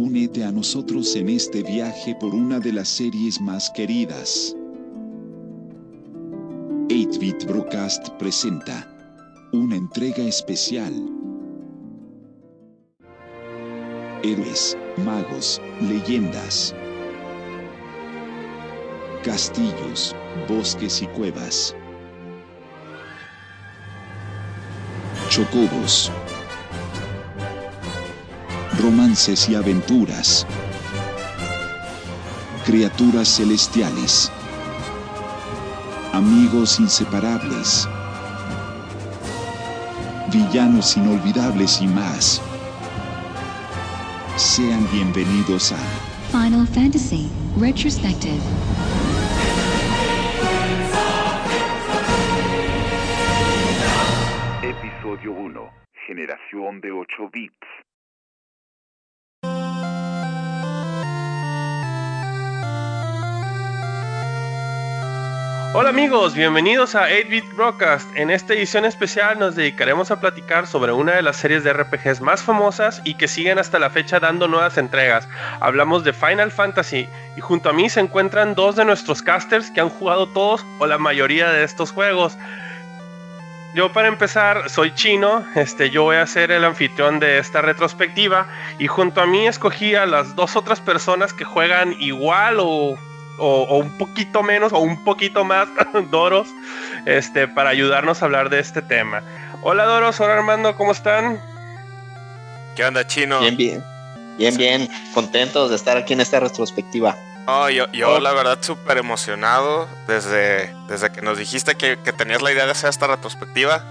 Únete a nosotros en este viaje por una de las series más queridas. 8-Bit Broadcast presenta una entrega especial. Héroes, magos, leyendas, castillos, bosques y cuevas. Chocobos, romances y aventuras, criaturas celestiales, amigos inseparables, villanos inolvidables y más. Sean bienvenidos a Final Fantasy Retrospective. Episodio 1. Generación de 8 bits. Hola amigos, bienvenidos a 8-Bit Broadcast. En esta edición especial nos dedicaremos a platicar sobre una de las series de RPGs más famosas y que siguen hasta la fecha dando nuevas entregas. Hablamos de Final Fantasy y junto a mí se encuentran dos de nuestros casters que han jugado todos o la mayoría de estos juegos. Yo para empezar soy chino, este, yo voy a ser el anfitrión de esta retrospectiva y junto a mí escogí a las dos otras personas que juegan igual o o, un poquito menos o un poquito más Doros este, para ayudarnos a hablar de este tema. Hola Doros, hola Armando, ¿cómo están? ¿Qué onda, chino? Bien, bien. Bien, bien. Contentos de estar aquí en esta retrospectiva. Oh, yo, yo la verdad súper emocionado desde, desde que nos dijiste que, que tenías la idea de hacer esta retrospectiva.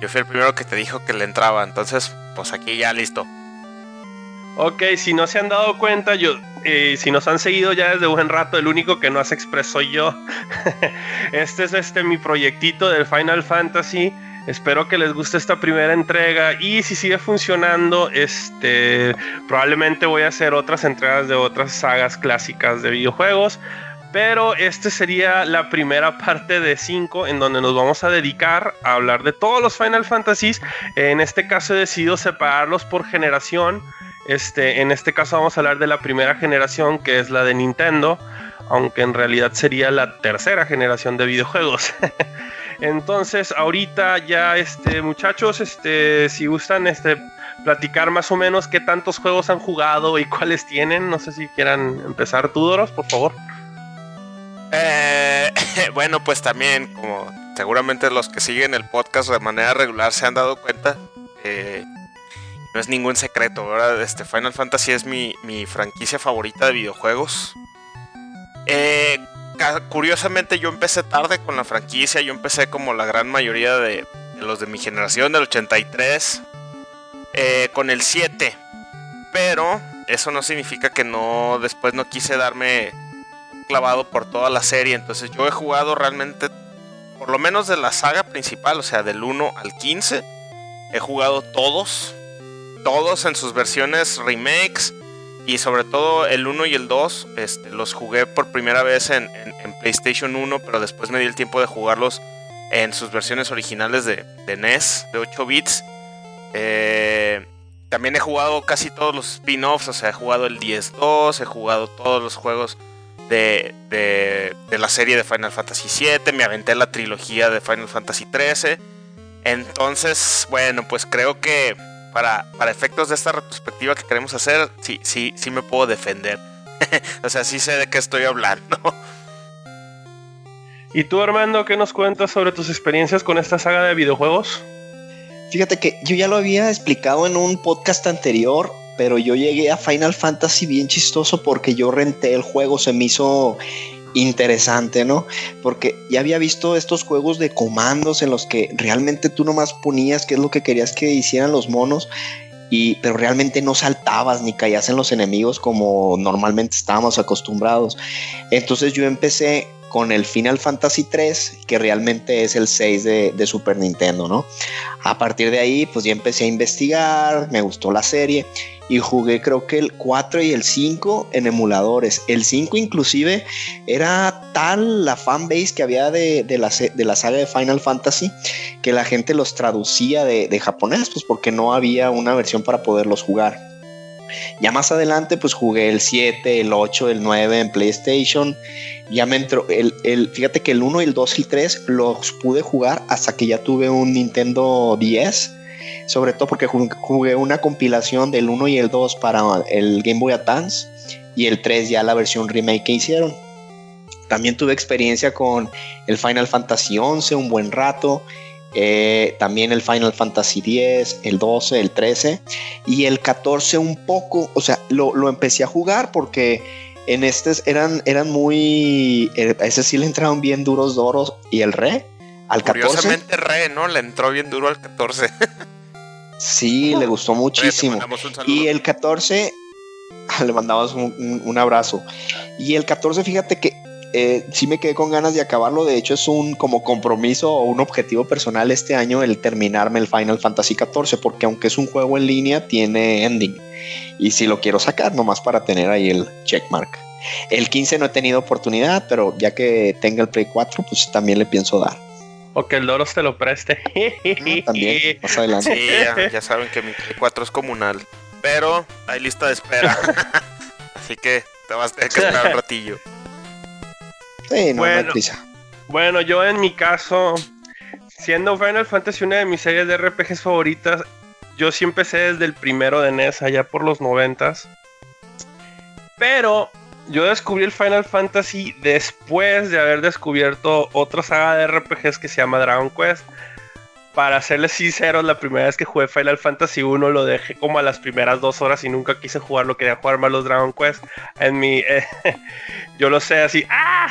Yo fui el primero que te dijo que le entraba, entonces pues aquí ya listo. Ok, si no se han dado cuenta, yo, eh, si nos han seguido ya desde buen rato, el único que no hace expreso soy yo. este es este mi proyectito del Final Fantasy. Espero que les guste esta primera entrega y si sigue funcionando, este probablemente voy a hacer otras entregas de otras sagas clásicas de videojuegos. Pero este sería la primera parte de 5 en donde nos vamos a dedicar a hablar de todos los Final Fantasies. En este caso he decidido separarlos por generación este, en este caso vamos a hablar de la primera generación, que es la de Nintendo, aunque en realidad sería la tercera generación de videojuegos. Entonces, ahorita ya, este, muchachos, este, si gustan, este, platicar más o menos qué tantos juegos han jugado y cuáles tienen, no sé si quieran empezar tú, Doros, por favor. Eh, bueno, pues también, como seguramente los que siguen el podcast de manera regular se han dado cuenta, no es ningún secreto, ¿verdad? Este, Final Fantasy es mi, franquicia favorita de videojuegos. Eh, curiosamente yo empecé tarde con la franquicia, yo empecé como la gran mayoría de, los de mi generación, del 83, eh, con el 7. Pero eso no significa que no después no quise darme clavado por toda la serie. Entonces yo he jugado realmente, por lo menos de la saga principal, o sea, del 1 al 15, he jugado todos todos en sus versiones remakes y sobre todo el 1 y el 2 este, los jugué por primera vez en, PlayStation 1, pero después me di el tiempo de jugarlos en sus versiones originales de, NES, de 8 bits. Eh, también he jugado casi todos los spin-offs, o sea, he jugado el 10-2, he jugado todos los juegos de, de, de, la serie de Final Fantasy VII, me aventé la trilogía de Final Fantasy XIII. Entonces, bueno, pues creo que para, para efectos de esta retrospectiva que queremos hacer, sí, sí, sí me puedo defender. o sea, sí sé de qué estoy hablando. ¿Y tú, Armando, qué nos cuentas sobre tus experiencias con esta saga de videojuegos? Fíjate que yo ya lo había explicado en un podcast anterior, pero yo llegué a Final Fantasy bien chistoso porque yo renté el juego, se me hizo interesante, ¿no? Porque ya había visto estos juegos de comandos en los que realmente tú nomás ponías qué es lo que querías que hicieran los monos. Y, pero realmente no saltabas ni caías en los enemigos como normalmente estábamos acostumbrados. Entonces yo empecé con el Final Fantasy 3, que realmente es el 6 de, de, Super Nintendo, ¿no? A partir de ahí, pues ya empecé a investigar, me gustó la serie y jugué creo que el 4 y el 5 en emuladores. El 5 inclusive era tal la fanbase que había de, la, de la saga de Final Fantasy que la gente los traducía de, japonés, pues porque no había una versión para poderlos jugar. Ya más adelante, pues jugué el 7, el 8, el 9 en PlayStation. Ya me entró el, el fíjate que el 1, el 2 y el 3 los pude jugar hasta que ya tuve un Nintendo 10. Sobre todo porque jugué una compilación del 1 y el 2 para el Game Boy Advance y el 3 ya la versión remake que hicieron. También tuve experiencia con el Final Fantasy 11 un buen rato. Eh, también el Final Fantasy 10, el 12, el 13 y el 14 un poco, o sea, lo, lo empecé a jugar porque en este eran, eran muy, eh, a ese sí le entraron bien duros Doros y el Re, al 14. Curiosamente Re, ¿no? Le entró bien duro al 14. sí, le gustó muchísimo. y el 14, le mandamos un, un abrazo. Y el 14, fíjate que eh, sí me quedé con ganas de acabarlo. De hecho, es un como compromiso o un objetivo personal este año el terminarme el Final Fantasy XIV, porque aunque es un juego en línea, tiene ending. Y si lo quiero sacar, nomás para tener ahí el checkmark. El 15 no he tenido oportunidad, pero ya que tenga el Play 4, pues también le pienso dar. O que el Doros te lo preste. Ah, también, más adelante. Sí, ya, ya saben que mi Play 4 es comunal. Pero hay lista de espera. Así que te vas a tener que esperar un ratillo. Sí, no, Bueno. no hay prisa. Bueno, yo en mi caso, siendo Final Fantasy una de mis series de RPGs favoritas, yo sí empecé desde el primero de NES, allá por los noventas. Pero yo descubrí el Final Fantasy después de haber descubierto otra saga de RPGs que se llama Dragon Quest. Para serles sinceros, la primera vez que jugué Final Fantasy 1 lo dejé como a las primeras dos horas y nunca quise jugarlo, quería jugar más los Dragon Quest. En mi, eh, yo lo sé así, ¡ah!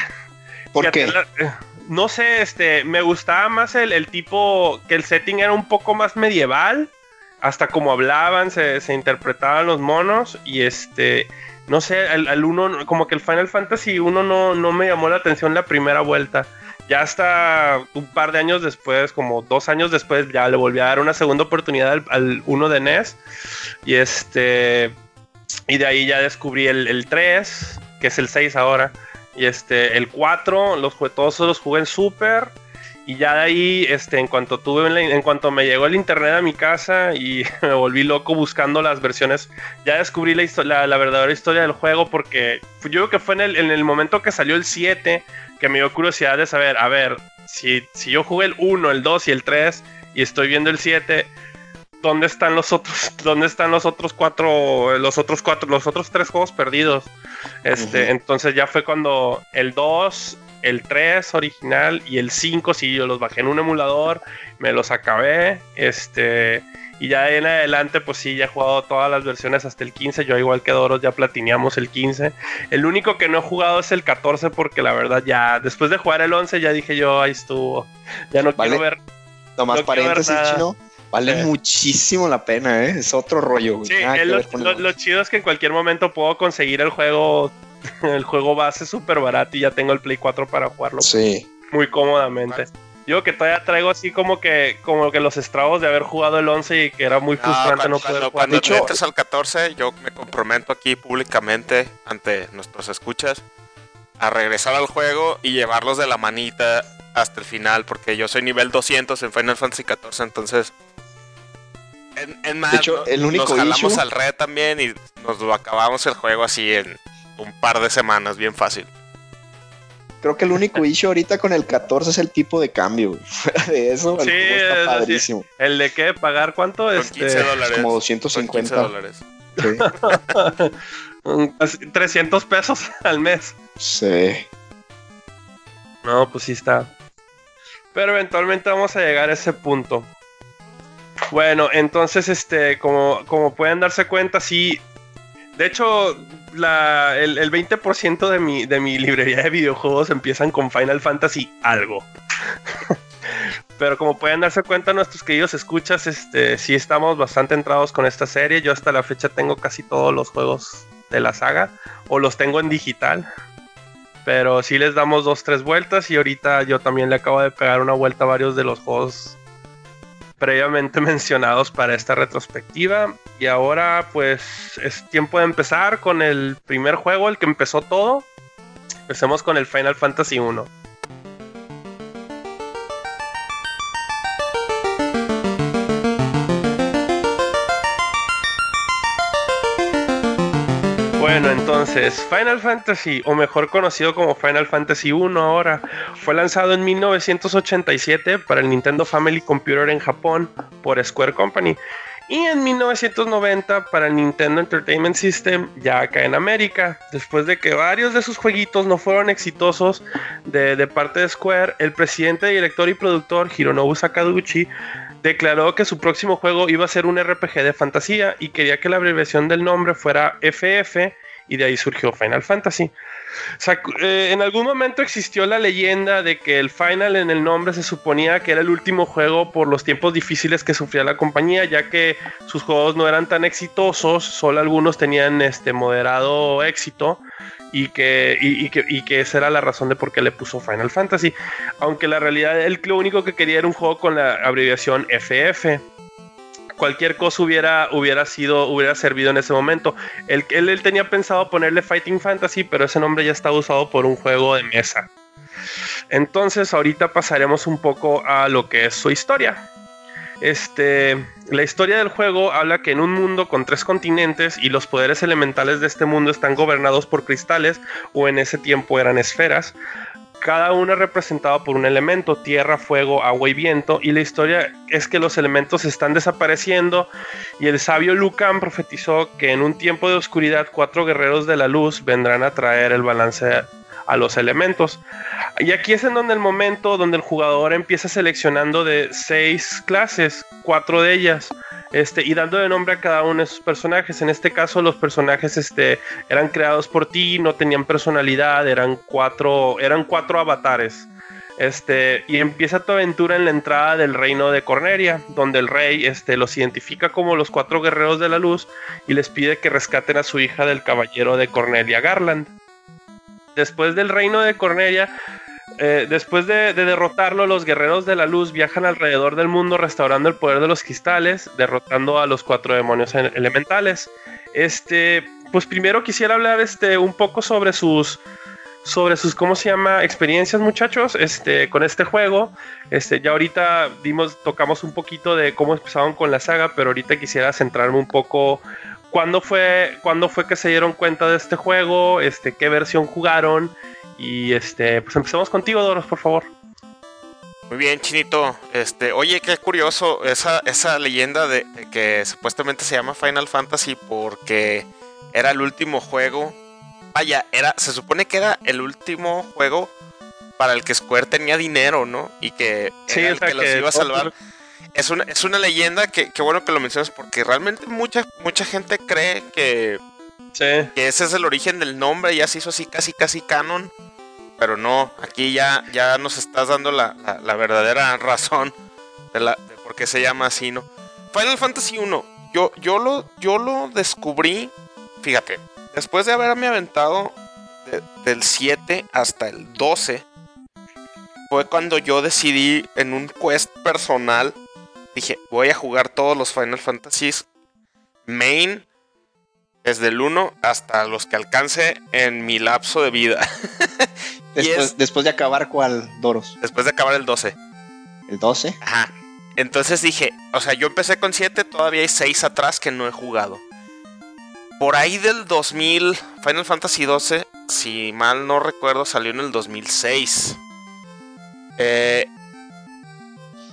¿Por Fíjate, qué? la- eh, no sé, este, me gustaba más el, el tipo, que el setting era un poco más medieval, hasta como hablaban, se, se interpretaban los monos, y este, no sé, al, al uno, como que el Final Fantasy 1 no, no me llamó la atención la primera vuelta. Ya hasta un par de años después, como dos años después, ya le volví a dar una segunda oportunidad al, al 1 de NES. Y este. Y de ahí ya descubrí el, el 3, que es el 6 ahora. Y este, el 4, los, jugué- todos los jugué en Super. Y ya de ahí, este, en cuanto tuve, en cuanto me llegó el internet a mi casa y me volví loco buscando las versiones, ya descubrí la, la, la verdadera historia del juego porque yo creo que fue en el, en el momento que salió el 7 que me dio curiosidad de saber, a ver, si, si yo jugué el 1, el 2 y el 3 y estoy viendo el 7, ¿dónde están los otros, dónde están los otros cuatro, los otros cuatro, los otros tres juegos perdidos? Este, entonces ya fue cuando el 2, el 3 original y el 5, sí, yo los bajé en un emulador, me los acabé, este, y ya en adelante, pues sí, ya he jugado todas las versiones hasta el 15, yo igual que Doros ya platineamos el 15. El único que no he jugado es el 14 porque la verdad ya, después de jugar el 11 ya dije yo, ahí estuvo, ya no Vale. quiero ver Nomás no paréntesis, chino. Vale Sí. muchísimo la pena, ¿eh? Es otro rollo, güey. Sí, que lo, chido es que en cualquier momento puedo conseguir el juego, el juego base súper barato y ya tengo el Play 4 para jugarlo Sí. muy cómodamente. Yo que todavía traigo así como que como que los estragos de haber jugado el 11 y que era muy No, frustrante cuando, no poder cuando, jugar. cuando De hecho- al 14, yo me comprometo aquí públicamente ante nuestros escuchas a regresar al juego y llevarlos de la manita hasta el final, porque yo soy nivel 200 en Final Fantasy 14, entonces... En, en más, hecho, el único nos jalamos issue- al red también y nos lo acabamos el juego así en un par de semanas, bien fácil. Creo que el único issue ahorita con el 14 es el tipo de cambio. güey. Fuera de eso, el es está así. padrísimo. El de qué pagar cuánto Son este 15 dólares. Como Son 15 250. dólares. Sí. mm, casi 300 pesos al mes. sí. No, pues sí está. Pero eventualmente vamos a llegar a ese punto. Bueno, entonces, este, como, como pueden darse cuenta, sí. De hecho, la, el, el 20% de mi, de mi librería de videojuegos empiezan con Final Fantasy algo. Pero como pueden darse cuenta nuestros queridos escuchas, este, sí estamos bastante entrados con esta serie. Yo hasta la fecha tengo casi todos los juegos de la saga. O los tengo en digital. Pero sí les damos dos, tres vueltas. Y ahorita yo también le acabo de pegar una vuelta a varios de los juegos previamente mencionados para esta retrospectiva. Y ahora pues es tiempo de empezar con el primer juego, el que empezó todo. Empecemos con el Final Fantasy 1. Entonces, Final Fantasy, o mejor conocido como Final Fantasy 1 ahora, fue lanzado en 1987 para el Nintendo Family Computer en Japón por Square Company y en 1990 para el Nintendo Entertainment System ya acá en América. Después de que varios de sus jueguitos no fueron exitosos de, de parte de Square, el presidente, director y productor Hironobu Sakaguchi declaró que su próximo juego iba a ser un RPG de fantasía y quería que la abreviación del nombre fuera FF y de ahí surgió Final Fantasy. Eh, en algún momento existió la leyenda de que el Final en el nombre se suponía que era el último juego por los tiempos difíciles que sufría la compañía, ya que sus juegos no eran tan exitosos, solo algunos tenían este moderado éxito y que, y, que, y que esa era la razón de por qué le puso Final Fantasy. Aunque la realidad él lo único que quería era un juego con la abreviación FF cualquier cosa hubiera, hubiera sido, hubiera servido en ese momento. Él, él, tenía pensado ponerle Fighting Fantasy, pero ese nombre ya está usado por un juego de mesa. Entonces, ahorita pasaremos un poco a lo que es su historia. Este, la historia del juego habla que en un mundo con tres continentes y los poderes elementales de este mundo están gobernados por cristales o en ese tiempo eran esferas, cada uno es representado por un elemento, tierra, fuego, agua y viento, y la historia es que los elementos están desapareciendo y el sabio Lucan profetizó que en un tiempo de oscuridad cuatro guerreros de la luz vendrán a traer el balance a los elementos. Y aquí es en donde el momento donde el jugador empieza seleccionando de seis clases, cuatro de ellas este, y dando de nombre a cada uno de sus personajes. En este caso, los personajes este, eran creados por ti, no tenían personalidad, eran cuatro, eran cuatro avatares. Este, y empieza tu aventura en la entrada del reino de Corneria, donde el rey este, los identifica como los cuatro guerreros de la luz y les pide que rescaten a su hija del caballero de Cornelia Garland. Después del reino de Cornelia, eh, después de, derrotarlo, los guerreros de la luz viajan alrededor del mundo restaurando el poder de los cristales, derrotando a los cuatro demonios elementales. Este, pues primero quisiera hablar este, un poco sobre sus, sobre sus, ¿cómo se llama? Experiencias, muchachos, este, con este juego. Este, ya ahorita dimos, tocamos un poquito de cómo empezaron con la saga, pero ahorita quisiera centrarme un poco. ¿Cuándo fue, ¿Cuándo fue que se dieron cuenta de este juego? Este, ¿Qué versión jugaron? Y este, pues empecemos contigo, Doros, por favor. Muy bien, Chinito. Este, oye, qué curioso esa, esa leyenda de, que supuestamente se llama Final Fantasy porque era el último juego. Vaya, era, se supone que era el último juego para el que Square tenía dinero, ¿no? Y que, el que, los iba a salvar. Es una, es una leyenda que, que bueno que lo mencionas porque realmente mucha, mucha gente cree que, que ese es el origen del nombre, ya se hizo así casi casi canon. Pero no, aquí ya, ya nos estás dando la, verdadera razón de, la, de por qué se llama así, ¿no? Final Fantasy 1, yo, yo, lo, yo lo descubrí, fíjate, después de haberme aventado del 7 hasta el 12, fue cuando yo decidí en un quest personal, dije, voy a jugar todos los Final Fantasies main desde el 1 hasta los que alcance en mi lapso de vida. después, de acabar cuál, Doros? Después de acabar el 12. ¿El 12? Ajá. Entonces dije, o sea, yo empecé con 7, todavía hay 6 atrás que no he jugado. Por ahí del 2000, Final Fantasy 12, si mal no recuerdo, salió en el 2006. Eh,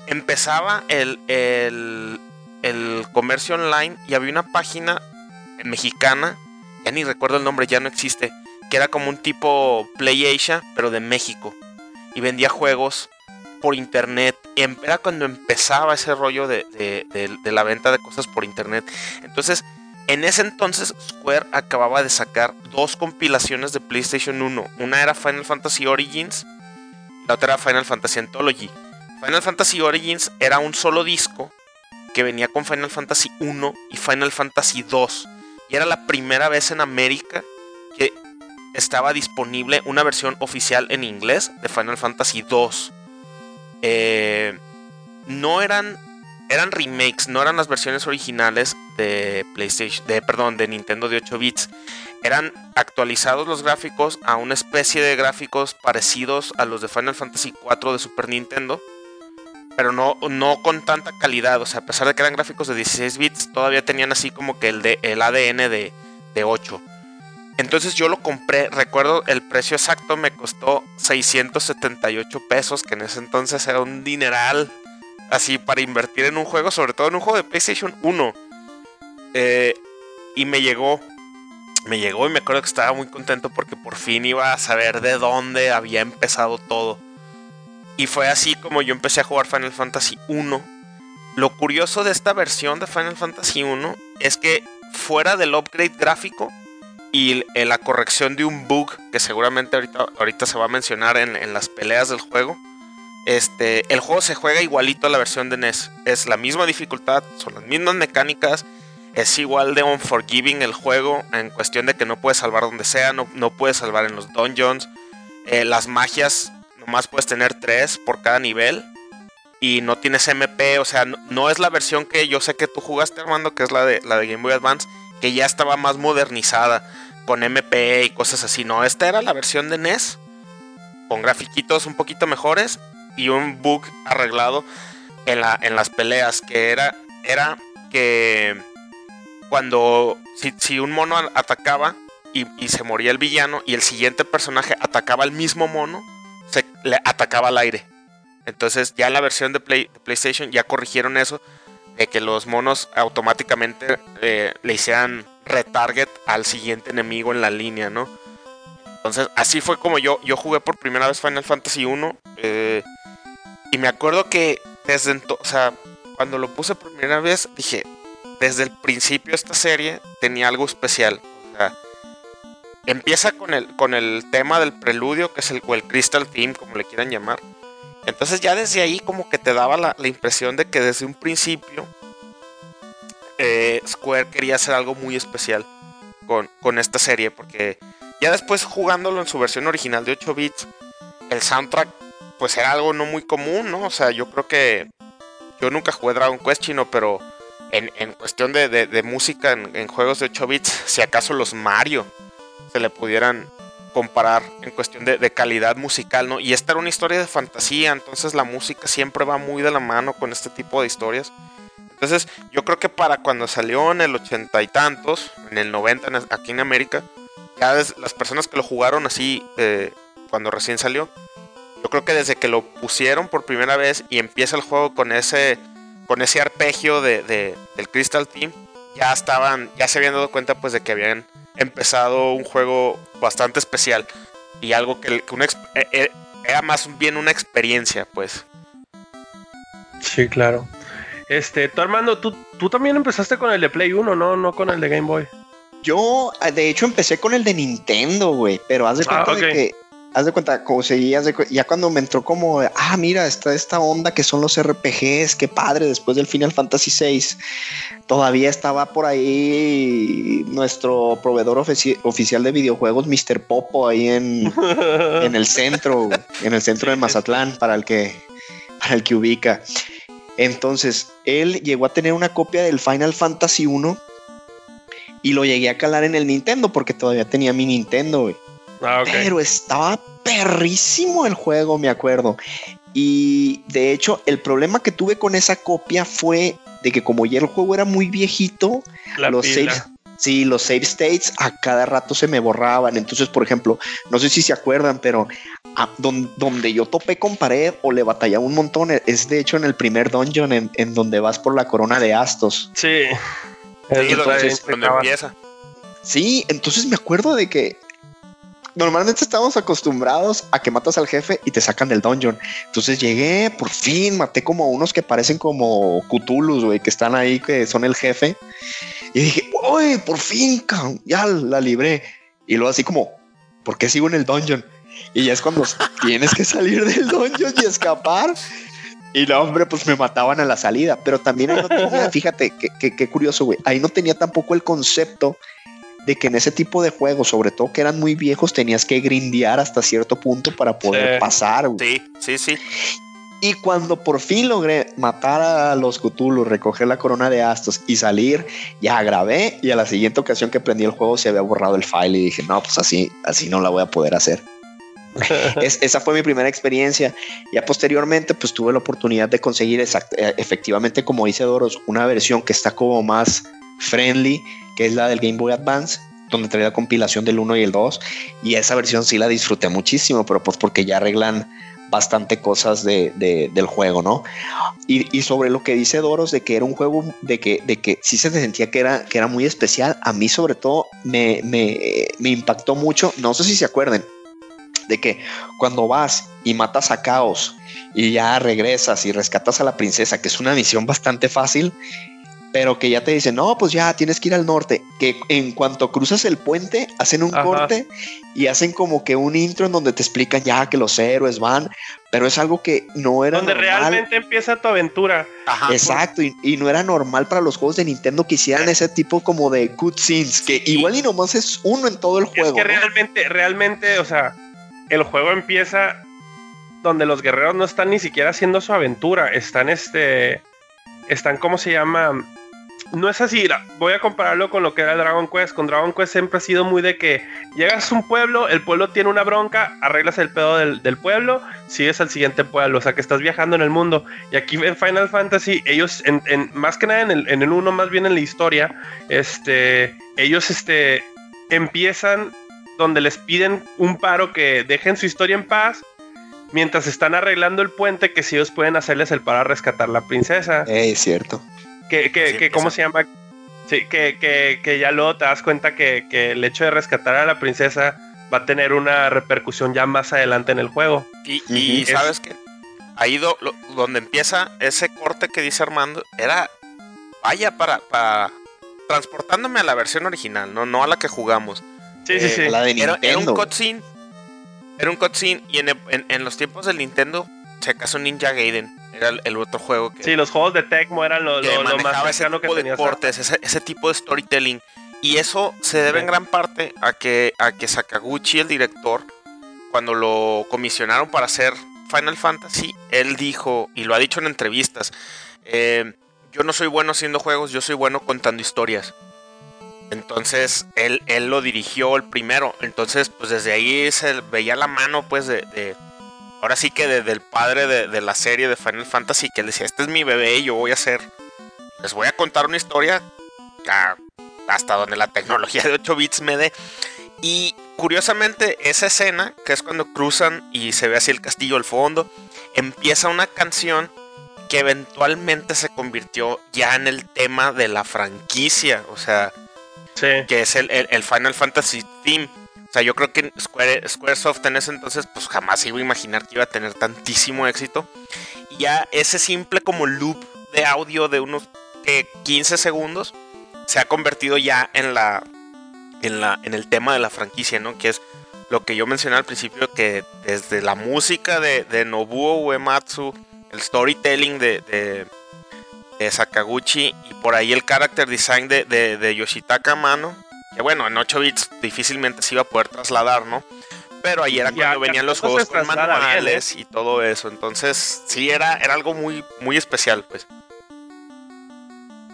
empezaba el, el, el comercio online y había una página mexicana, ya ni recuerdo el nombre, ya no existe, que era como un tipo Play Asia, pero de México. Y vendía juegos por internet. Em, era cuando empezaba ese rollo de, de, la venta de cosas por internet. Entonces, en ese entonces, Square acababa de sacar dos compilaciones de PlayStation 1. Una era Final Fantasy Origins, la otra era Final Fantasy Anthology. Final Fantasy Origins era un solo disco que venía con Final Fantasy 1 y Final Fantasy 2 y era la primera vez en América que estaba disponible una versión oficial en inglés de Final Fantasy 2. Eh, no eran eran remakes, no eran las versiones originales de PlayStation, de perdón, de Nintendo de 8 bits. Eran actualizados los gráficos a una especie de gráficos parecidos a los de Final Fantasy 4 de Super Nintendo pero no, no con tanta calidad. O sea, a pesar de que eran gráficos de 16 bits, todavía tenían así como que el, de, el ADN de, 8. Entonces yo lo compré, recuerdo el precio exacto me costó 678 pesos, que en ese entonces era un dineral así para invertir en un juego, sobre todo en un juego de PlayStation 1. Eh, y me llegó, me llegó y me acuerdo que estaba muy contento porque por fin iba a saber de dónde había empezado todo. Y fue así como yo empecé a jugar Final Fantasy 1. Lo curioso de esta versión de Final Fantasy 1 es que fuera del upgrade gráfico, y la corrección de un bug que seguramente ahorita, ahorita se va a mencionar en, las peleas del juego. Este, el juego se juega igualito a la versión de NES. Es la misma dificultad, son las mismas mecánicas. Es igual de unforgiving el juego en cuestión de que no puedes salvar donde sea, no, no puedes salvar en los dungeons. Eh, las magias, nomás puedes tener tres por cada nivel. Y no tienes MP, o sea, no, es la versión que yo sé que tú jugaste, Armando, que es la de, la de Game Boy Advance, que ya estaba más modernizada con MP y cosas así. No, esta era la versión de NES con grafiquitos un poquito mejores y un bug arreglado en, la, en las peleas que era, era que cuando si, un mono atacaba y, se moría el villano y el siguiente personaje atacaba al mismo mono, se le atacaba al aire. Entonces ya la versión de, Play, PlayStation ya corrigieron eso de que los monos automáticamente eh, le hicieran retarget al siguiente enemigo en la línea, ¿no? Entonces, así fue como yo, yo jugué por primera vez Final Fantasy 1. Eh, y me acuerdo que desde entonces, o sea, cuando lo puse por primera vez, dije, desde el principio esta serie tenía algo especial. O sea, empieza con el, con el tema del preludio, que es el, el Crystal Theme, como le quieran llamar. Entonces ya desde ahí como que te daba la, la impresión de que desde un principio eh, Square quería hacer algo muy especial con, con esta serie, porque ya después jugándolo en su versión original de 8 bits, el soundtrack pues era algo no muy común, ¿no? O sea, yo creo que yo nunca jugué Dragon Quest chino, pero en, cuestión de, música en, juegos de 8 bits, si acaso los Mario se le pudieran comparar en cuestión de, calidad musical, ¿no? Y esta era una historia de fantasía, entonces la música siempre va muy de la mano con este tipo de historias. Entonces, yo creo que para cuando salió en el ochenta y tantos, en el 90 aquí en América, ya las personas que lo jugaron así eh, cuando recién salió, yo creo que desde que lo pusieron por primera vez y empieza el juego con ese con ese arpegio de, del Crystal Team, ya estaban, ya se habían dado cuenta pues de que habían empezado un juego bastante especial y algo que, eh, eh, era más bien una experiencia pues. Sí, claro. Este, tú Armando, tú, tú también empezaste con el de Play 1, ¿no? No con el de Game Boy. Yo, ah, de hecho, empecé con el de Nintendo, güey. Pero haz de ah, cuenta de que, haz de cuenta, como seguías ya cuando me entró como, ah, mira, está esta onda que son los RPGs, qué padre, después del Final Fantasy VI. Todavía estaba por ahí nuestro proveedor oficial de videojuegos, Mr. Popo, ahí en, en el centro, en el centro de Mazatlán, para el que, para el que ubica. Entonces, él llegó a tener una copia del Final Fantasy 1 y lo llegué a calar en el Nintendo porque todavía tenía mi Nintendo, ah, Pero estaba perrísimo el juego, me acuerdo. Y de hecho, el problema que tuve con esa copia fue de que como ya el juego era muy viejito, los saves, sí, los save states a cada rato se me borraban. Entonces, por ejemplo, no sé si se acuerdan, pero donde, yo topé con pared o le batallaba un montón e, es de hecho en el primer dungeon en, donde vas por la corona de Astos. Sí. entonces, donde empieza. Sí, entonces me acuerdo de que normalmente estamos acostumbrados a que matas al jefe y te sacan del dungeon. Entonces llegué, por fin, maté como unos que parecen como Cthulhu, güey, que están ahí, que son el jefe. Y dije, uy, por fin, ya la libré. Y luego así como, ¿por qué sigo en el dungeon? Y ya es cuando tienes que salir del dungeon y escapar. Y no, hombre, pues me mataban a la salida. Pero también ahí no tenía, fíjate, qué curioso, güey. Ahí no tenía tampoco el concepto de que en ese tipo de juegos, sobre todo que eran muy viejos, tenías que grindear hasta cierto punto para poder pasar. Sí, sí, sí. Y cuando por fin logré matar a los Cthulhu, recoger la corona de Astos y salir, ya grabé y a la siguiente ocasión que prendí el juego se había borrado el file y dije, no, pues así, así no la voy a poder hacer. esa fue mi primera experiencia. Ya posteriormente, pues tuve la oportunidad de conseguir eh, efectivamente, como dice Doros, una versión que está como más friendly, que es la del Game Boy Advance. donde traía la compilación del 1 y el 2. Y esa versión sí la disfruté muchísimo, pero pues porque ya arreglan bastante cosas de- del juego, ¿no? Y, y sobre lo que dice Doros de que era un juego de que, de que sí se sentía que era, que era muy especial, a mí sobre todo me, me, me impactó mucho, no sé si se acuerden, de que cuando vas y matas a Caos y ya regresas y rescatas a la princesa, que es una misión bastante fácil, pero que ya te dicen, no, pues ya tienes que ir al norte, que en cuanto cruzas el puente, hacen un Ajá. corte y hacen como que un intro en donde te explican ya que los héroes van, pero es algo que no era Donde normal. realmente empieza tu aventura. Ajá. Exacto, y, y no era normal para los juegos de Nintendo que hicieran ese tipo como de cutscenes, que Sí. igual y nomás es uno en todo el Es juego. que ¿no? realmente, realmente, o sea, el juego empieza donde los guerreros no están ni siquiera haciendo su aventura, están este, están como se llama, no es así, voy a compararlo con lo que era Dragon Quest, con Dragon Quest siempre ha sido muy de que llegas a un pueblo, el pueblo tiene una bronca, arreglas el pedo del, pueblo, sigues al siguiente pueblo, o sea que estás viajando en el mundo, y aquí en Final Fantasy, ellos, en, en- más que nada en el, uno, más bien en la historia, este, ellos este, empiezan donde les piden un paro que dejen su historia en paz mientras están arreglando el puente que si ellos pueden hacerles el paro a rescatar la princesa. Eh, es cierto. Que, que, que ¿cómo se llama? Sí, que, que, que ya luego te das cuenta que, que el hecho de rescatar a la princesa va a tener una repercusión ya más adelante en el juego. Y, y sabes que ahí do- lo- donde empieza ese corte que dice Armando, era, vaya, para, para transportándome a la versión original, no, no a la que jugamos. Sí, sí, Eh, sí. La de Era, era un cutscene. Era un cutscene y en, en- en los tiempos del Nintendo se acaso Ninja Gaiden. Era el, otro juego que, Sí, los juegos de Tecmo eran lo, que lo- lo más ese que tipo de cortes, ese, ese tipo de storytelling. Y eso se debe en gran parte a que, a que Sakaguchi, el director, cuando lo comisionaron para hacer Final Fantasy, él dijo, y lo ha dicho en entrevistas, eh, yo no soy bueno haciendo juegos, yo soy bueno contando historias. Entonces, él, él lo dirigió el primero. Entonces, pues desde ahí se veía la mano, pues, de... de- ahora sí que de- del padre de, de la serie de Final Fantasy, que él decía, este es mi bebé y yo voy a hacer... Les voy a contar una historia a- hasta donde la tecnología de 8 bits me dé. Y curiosamente, esa escena, que es cuando cruzan y se ve así el castillo al fondo, empieza una canción que eventualmente se convirtió ya en el tema de la franquicia. O sea, Sí. que es el, el- el Final Fantasy theme. O sea, yo creo que Square, Squaresoft en ese entonces, pues jamás iba a imaginar que iba a tener tantísimo éxito. Y ya ese simple como loop de audio de unos eh, 15 segundos se ha convertido ya en la, en la en el tema de la franquicia, ¿no? Que es lo que yo mencioné al principio, que desde la música de, de Nobuo Uematsu, el storytelling de, de, de Sakaguchi y por ahí el character design de, de, Yoshitaka Amano, que bueno, en 8 bits difícilmente se iba a poder trasladar, ¿no? Pero ahí era Ya, cuando venían los juegos con ¿eh? manuales y todo eso. Entonces, sí, era, era algo muy, muy especial, pues.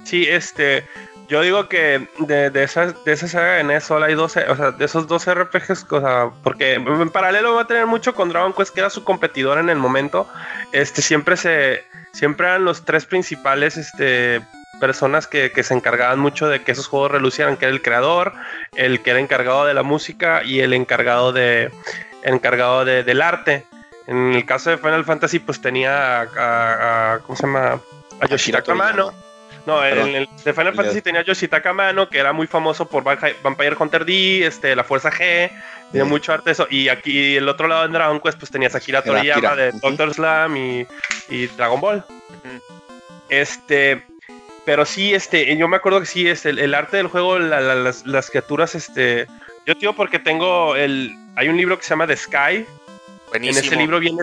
Sí, este, yo digo que de, de esa, de esa saga de NES solo hay 12, o sea, de esos 12 RPGs, o sea, porque en paralelo va a tener mucho con Dragon Quest, que era su competidor en el momento, este, siempre se, siempre eran los tres principales, este, personas que, que se encargaban mucho de que esos juegos relucieran, que era el creador, el que era encargado de la música y el encargado de, encargado de- del arte. En el caso de Final Fantasy, pues tenía a, a- a- ¿cómo se llama? A Yoshitaka Amano. No, en el de Final Fantasy tenía Yoshitaka Amano, que era muy famoso por Vampire Hunter D, este, la Fuerza G, tiene Sí. mucho arte de eso. Y aquí el otro lado en Dragon Quest, pues tenías a Akira Toriyama de. Doctor Slam y, y Dragon Ball. Este, pero sí, este, yo me acuerdo que sí, este, el, el arte del juego, la- la- las, las criaturas, este, yo tío porque tengo el, hay un libro que se llama The Sky, Buenísimo. en ese libro viene,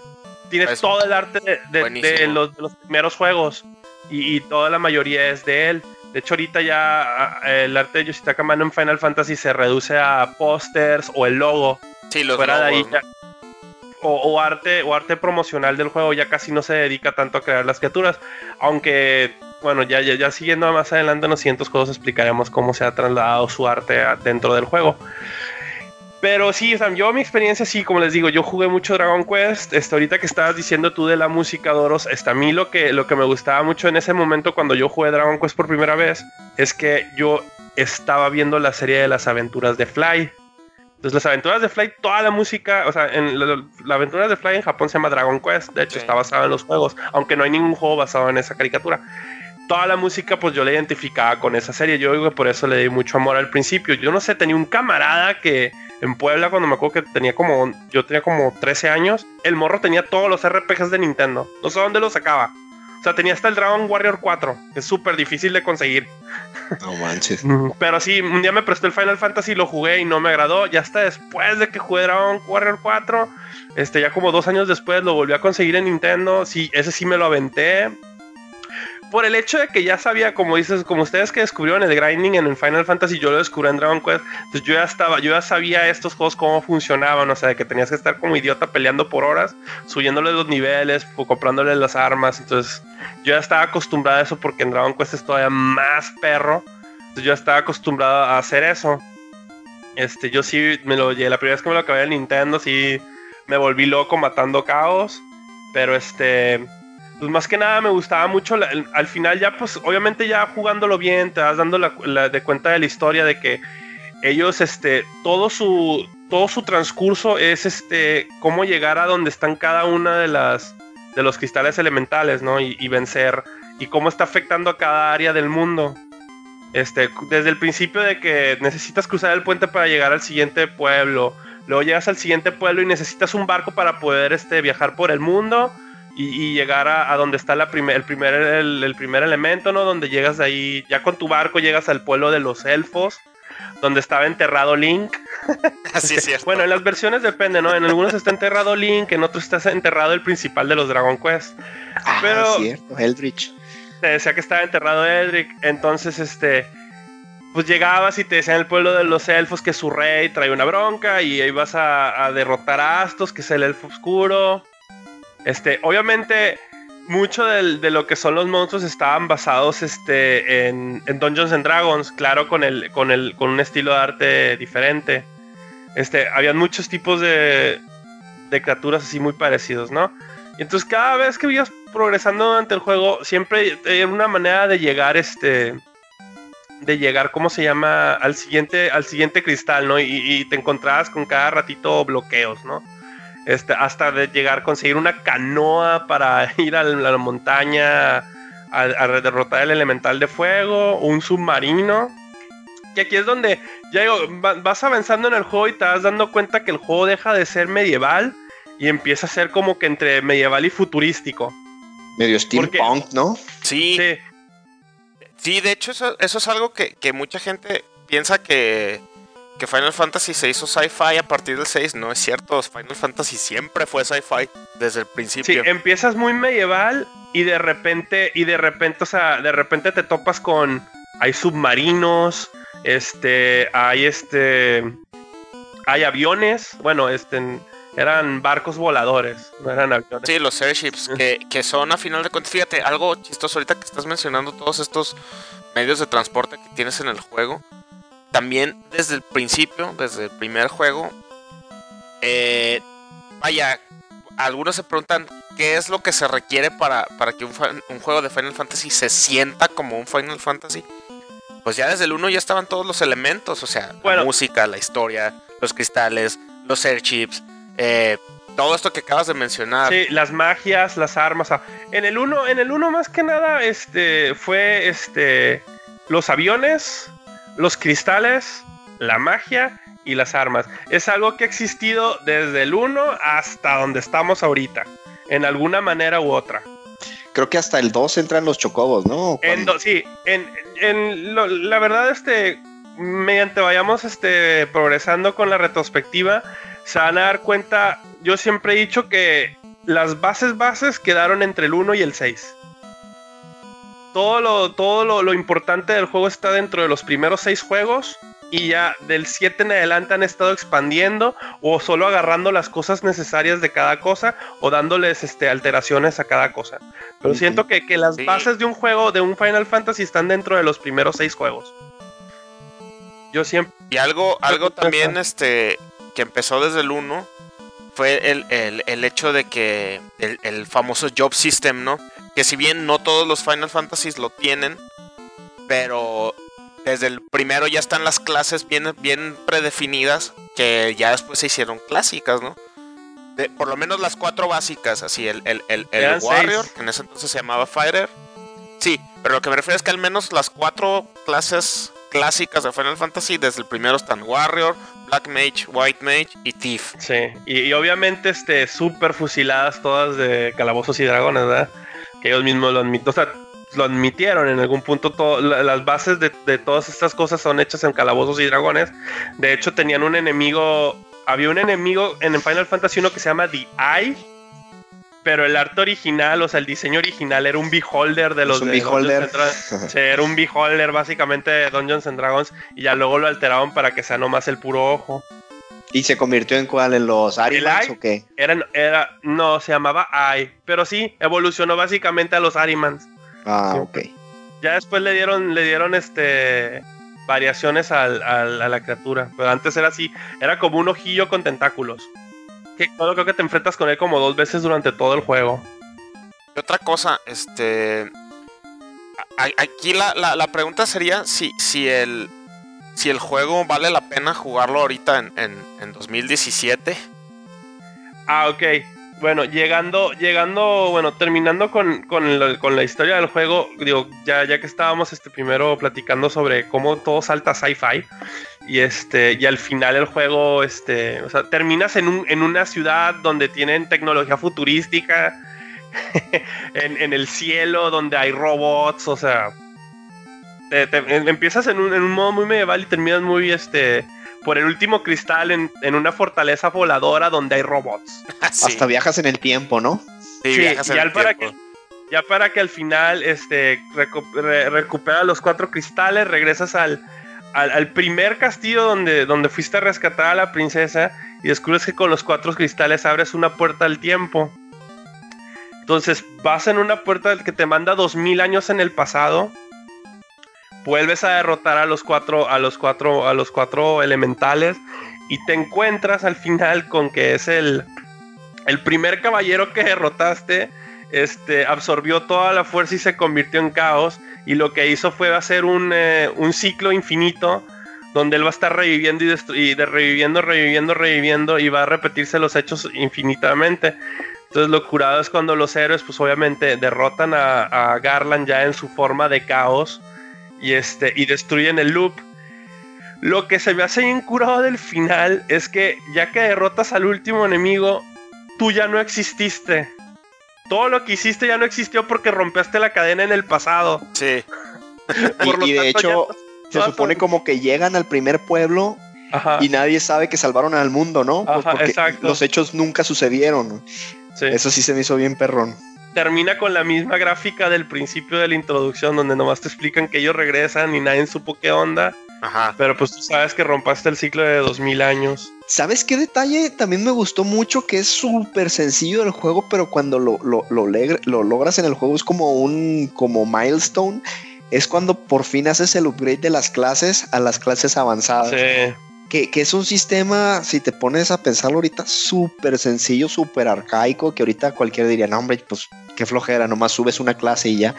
tiene todo el arte de, de- buenísimo. de los, de los primeros juegos y, y toda la mayoría es de él. De hecho, ahorita ya el arte de Yoshitaka Amano en Final Fantasy se reduce a pósters o el logo. Sí, los Fuera de ahí logos, ya-. O, arte o arte promocional del juego ya casi no se dedica tanto a crear las criaturas. Aunque, bueno, ya, ya, ya siguiendo más adelante en los siguientes juegos explicaremos cómo se ha trasladado su arte dentro del juego. Pero sí, sea, yo mi experiencia sí, como les digo, yo jugué mucho Dragon Quest. Este, ahorita que estabas diciendo tú de la música, Doros, este, a mí lo que, lo que me gustaba mucho en ese momento cuando yo jugué Dragon Quest por primera vez es que yo estaba viendo la serie de las aventuras de Fly. Entonces, las aventuras de Fly, toda la música, o sea, en la, la aventura de Fly en Japón se llama Dragon Quest, de hecho Sí. está basada en los juegos, aunque no hay ningún juego basado en esa caricatura. Toda la música, pues yo la identificaba con esa serie. Yo digo que por eso le di mucho amor al principio. Yo no sé, tenía un camarada que en Puebla, cuando me acuerdo que tenía como, yo tenía como 13 años, el morro tenía todos los RPGs de Nintendo. No sé dónde los sacaba. O sea, tenía hasta el Dragon Warrior 4, que es súper difícil de conseguir. No manches. Pero sí, un día me prestó el Final Fantasy, lo jugué y no me agradó. Ya hasta después de que jugué Dragon Warrior 4, este, ya como dos años después lo volví a conseguir en Nintendo. Sí, ese sí me lo aventé. Por el hecho de que ya sabía, como dices, como ustedes que descubrieron el grinding en el Final Fantasy, yo lo descubrí en Dragon Quest. Entonces yo ya estaba, yo ya sabía estos juegos cómo funcionaban. O sea, que tenías que estar como idiota peleando por horas, subiéndole los niveles, comprándole las armas. Entonces yo ya estaba acostumbrado a eso porque en Dragon Quest es todavía más perro. Entonces yo estaba acostumbrado a hacer eso. Este, yo sí me lo la primera vez que me lo acabé en Nintendo, sí me volví loco matando caos. Pero este, pues más que nada me gustaba mucho. al final, ya, pues, obviamente, ya jugándolo bien, te vas dando la, la- de cuenta de la historia de que ellos, este, todo su, todo su transcurso es este, cómo llegar a donde están cada una de las, de los cristales elementales, ¿no? Y, y vencer, y cómo está afectando a cada área del mundo. Este, desde el principio de que necesitas cruzar el puente para llegar al siguiente pueblo. Luego llegas al siguiente pueblo y necesitas un barco para poder este, viajar por el mundo y, y llegar a, a donde está la primer, el, primer, el, el primer elemento, ¿no? Donde llegas ahí, ya con tu barco llegas al pueblo de los elfos, donde estaba enterrado Link. Así es cierto. Bueno, en las versiones depende, ¿no? En algunos está enterrado Link, en otros está enterrado el principal de los Dragon Quest. Ah, Pero- cierto, Eldritch. te decía que estaba enterrado Edric. Entonces, este. Pues llegabas y te decían el pueblo de los elfos que su rey trae una bronca y ahí vas a, a derrotar a Astos, que es el elfo oscuro. Este, obviamente, mucho de lo que son los monstruos estaban basados este, en, en Dungeons and Dragons, claro, con, un estilo de arte diferente. Este, habían muchos tipos de, de criaturas así muy parecidos, ¿no? Y entonces cada vez que ibas progresando durante el juego, siempre era una manera de llegar, este, de llegar, ¿cómo se llama? Al siguiente, al siguiente cristal, ¿no? Y, y te encontrabas con cada ratito bloqueos, ¿no? Este, hasta de llegar a conseguir una canoa para ir a la, a la montaña a, a derrotar el elemental de fuego, un submarino. Que aquí es donde ya digo, va- vas avanzando en el juego y te vas dando cuenta que el juego deja de ser medieval y empieza a ser como que entre medieval y futurístico. Medio steampunk, ¿no? Sí, Sí, sí, de hecho eso, eso es algo que, que mucha gente piensa que, que Final Fantasy se hizo sci-fi a partir del 6. No es cierto, Final Fantasy siempre fue sci-fi desde el sí, principio. empiezas muy medieval y de repente, y de repente, o sea, de repente te topas con, hay submarinos, este, hay este, hay aviones, bueno, este, eran barcos voladores, no eran aviones. Sí, los airships, que, que son a final de cuentas, fíjate, algo chistoso ahorita que estás mencionando todos estos medios de transporte que tienes en el juego. También desde el principio, desde el primer juego, eh, vaya, algunos se preguntan qué es lo que se requiere para, para que un, juego de Final Fantasy se sienta como un Final Fantasy. Pues ya desde el 1 ya estaban todos los elementos, o sea, Bueno. la música, la historia, los cristales, los airships, eh, todo esto que acabas de mencionar. Sí, las magias, las armas. En el 1, en el uno más que nada, este, fue este, los aviones, los cristales, la magia y las armas. Es algo que ha existido desde el 1 hasta donde estamos ahorita, en alguna manera u otra. Creo que hasta el 2 entran los chocobos, ¿no? En do- sí, en, en lo- la verdad, este, mediante vayamos este, progresando con la retrospectiva, se van a dar cuenta, yo siempre he dicho que las bases bases quedaron entre el 1 y el 6. Todo lo, todo lo, lo importante del juego está dentro de los primeros 6 juegos y ya del 7 en adelante han estado expandiendo o solo agarrando las cosas necesarias de cada cosa o dándoles este, alteraciones a cada cosa. Pero siento que, que las Sí. bases de un juego, de un Final Fantasy, están dentro de los primeros seis juegos. Yo siempre. Y algo, algo también este que empezó desde el 1 fue el, el- el hecho de que el, el famoso Job System, ¿no? Que si bien no todos los Final Fantasies lo tienen, pero desde el primero ya están las clases bien, bien predefinidas que ya después se hicieron clásicas, ¿no? De, por lo menos las cuatro básicas, así, el, el, el, el Warrior, seis. que en ese entonces se llamaba Fighter. Sí, pero lo que me refiero es que al menos las cuatro clases clásicas de Final Fantasy, desde el primero están Warrior, Black Mage, White Mage y Thief. Sí, y, y obviamente este súper fusiladas todas de calabozos y dragones, ¿verdad? Que ellos mismos lo admitieron, o sea, lo admitieron en algún punto, todo- la- las bases de, de todas estas cosas son hechas en calabozos y dragones. De hecho, tenían un enemigo, había un enemigo en Final Fantasy 1 que se llama The Eye, pero el arte original, o sea, el diseño original era un beholder de los un de beholder. Sí, era un beholder básicamente de Dungeons and Dragons y ya luego lo alteraron para que sea nomás el puro ojo. ¿Y se convirtió en cuál? ¿En los Arimans o qué? Era, era, no, se llamaba Ai, pero sí, evolucionó básicamente a los Arimans. Ah, Sí. ok. Ya después le dieron, le dieron este variaciones al- al- a la criatura, pero antes era así, era como un ojillo con tentáculos. Que solo creo que te enfrentas con él como dos veces durante todo el juego. Y otra cosa, este. a- Aquí la, la- la pregunta sería si, si el. Si el juego vale la pena jugarlo ahorita en, en, en 2017. Ah, ok. Bueno, llegando, llegando, bueno, terminando con, con, la, con la historia del juego, digo, ya, ya que estábamos este, primero platicando sobre cómo todo salta sci-fi, y este, y al final el juego, este, o sea, terminas en, un, en una ciudad donde tienen tecnología futurística, en, en el cielo, donde hay robots, o sea, te- te- em- empiezas en un, en un modo muy medieval y terminas muy, este, por el último cristal en, en una fortaleza voladora donde hay robots. Sí, Hasta viajas en el tiempo, ¿no? sí, sí, viajas en ya el para tiempo. Ya para que al final este, recu- re- recuperas los cuatro cristales, regresas al, al, al primer castillo donde, donde fuiste a rescatar a la princesa y descubres que con los cuatro cristales abres una puerta al tiempo. Entonces vas en una puerta que te manda dos mil años en el pasado. Vuelves a derrotar a los cuatro, a los cuatro, a los cuatro elementales y te encuentras al final con que es el, el primer caballero que derrotaste este, absorbió toda la fuerza y se convirtió en caos. Y lo que hizo fue hacer un, eh, un ciclo infinito donde él va a estar reviviendo y, y de reviviendo, reviviendo, reviviendo y va a repetirse los hechos infinitamente. Entonces lo curado es cuando los héroes pues obviamente derrotan a Garland ya en su forma de caos y, este, y destruyen el loop. Lo que se me hace bien curado del final es que ya que derrotas al último enemigo, tú ya no exististe. Todo lo que hiciste ya no existió porque rompiste la cadena en el pasado. Sí, Por lo Y, y de hecho, se supone como que llegan al primer pueblo Ajá, y nadie sabe que salvaron al mundo, ¿no? Pues Ajá, porque exacto. los hechos nunca sucedieron. sí. Eso sí se me hizo bien perrón. Termina con la misma gráfica del principio de la introducción, donde nomás te explican que ellos regresan y nadie supo qué onda. ajá. Pero pues tú sabes que rompaste el ciclo de 2000 años. ¿Sabes qué detalle también me gustó mucho? Que es súper sencillo el juego, pero cuando lo, lo, lo, lo logras en el juego es como un como milestone. Es cuando por fin haces el upgrade de las clases a las clases avanzadas. Sí. Que, que es un sistema, si te pones a pensarlo ahorita, súper sencillo, súper arcaico, que ahorita cualquiera diría, no hombre, pues qué flojera, nomás subes una clase y ya.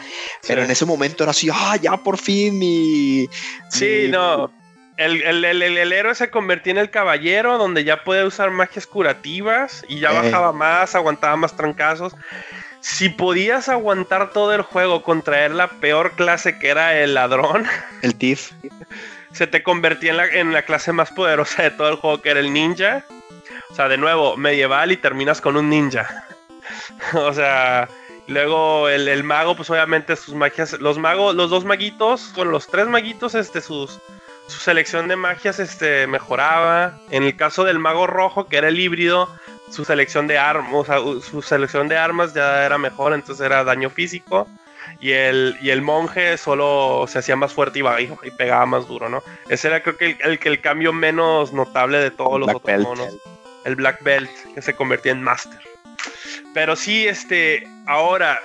Pero en ese momento era así, ah, ya por fin mi... Sí, mi- no. El, el- el- héroe se convertía en el caballero, donde ya puede usar magias curativas y ya Eh. bajaba más, aguantaba más trancazos. Si podías aguantar todo el juego contra él, la peor clase que era el ladrón, El TIF. se te convertía en la, clase más poderosa de todo el juego, que era el ninja. O sea, de nuevo, medieval y terminas con un ninja. o sea, luego el, mago, pues obviamente sus magias, los magos, los dos maguitos, bueno, los tres maguitos, este, sus, su selección de magias, este, mejoraba. En el caso del mago rojo, que era el híbrido, su selección de armas, su selección de armas ya era mejor, entonces era daño físico. Y el, y el monje solo se hacía más fuerte y, y, pegaba más duro, ¿no? Ese era creo que el, el, el cambio menos notable de todos los Black otros Belt. monos. El Black Belt, que se convertía en Master. Pero sí, este, ahora,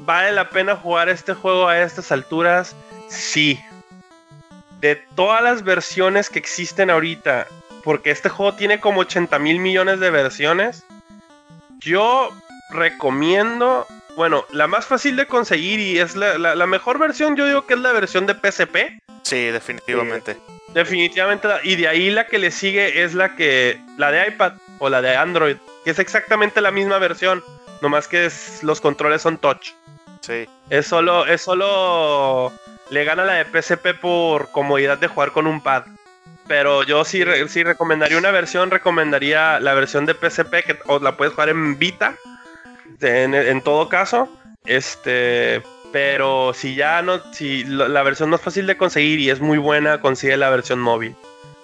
¿vale la pena jugar este juego a estas alturas? Sí. De todas las versiones que existen ahorita, porque este juego tiene como 80 mil millones de versiones, yo recomiendo, bueno, la más fácil de conseguir y es la, la- la mejor versión, yo digo que es la versión de PSP, Sí, definitivamente. Definitivamente, y de ahí la que le sigue es la que la de iPad o la de Android, que es exactamente la misma versión, nomás que es- los controles son touch. Sí. Es solo, es solo le gana la de PSP por comodidad de jugar con un pad. Pero yo sí, re- sí recomendaría una versión, recomendaría la versión de PSP que o la puedes jugar en Vita, en, en todo caso. Este, pero si ya no, si la, versión no es fácil de conseguir y es muy buena, consigue la versión móvil.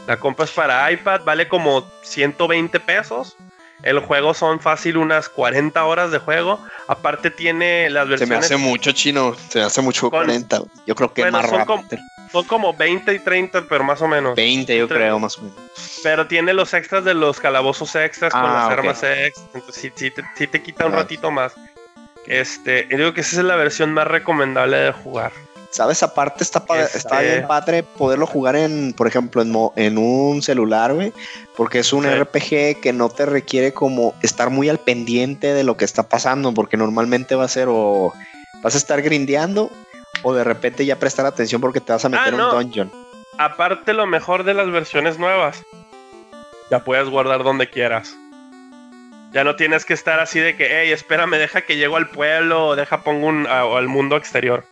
La compras para iPad, vale como 120 pesos. El juego son fácil unas 40 horas de juego. Aparte tiene las Se me versiones. hace mucho chino, se me hace mucho Con- 40. Yo creo que Bueno, más son rápido. como- Son como 20 y 30, pero más o menos. 20 yo creo más o menos. Pero tiene los extras de los calabozos extras con Ah, las ok. armas extras. Entonces sí, sí te, sí te quita un Ah. ratito más. Este, yo digo que esa es la versión más recomendable de jugar. ¿Sabes? Aparte está, pa- Este- está bien padre poderlo jugar en, por ejemplo, en, mo- en un celular, güey. Porque es un Sí. RPG que no te requiere como estar muy al pendiente de lo que está pasando. Porque normalmente va a ser o vas a estar grindeando o de repente ya prestar atención porque te vas a meter Ah, en no. un dungeon. Aparte, lo mejor de las versiones nuevas, ya puedes guardar donde quieras. Ya no tienes que estar así de que, hey, espérame, deja que llego al pueblo o deja pongo un, a- o al mundo exterior.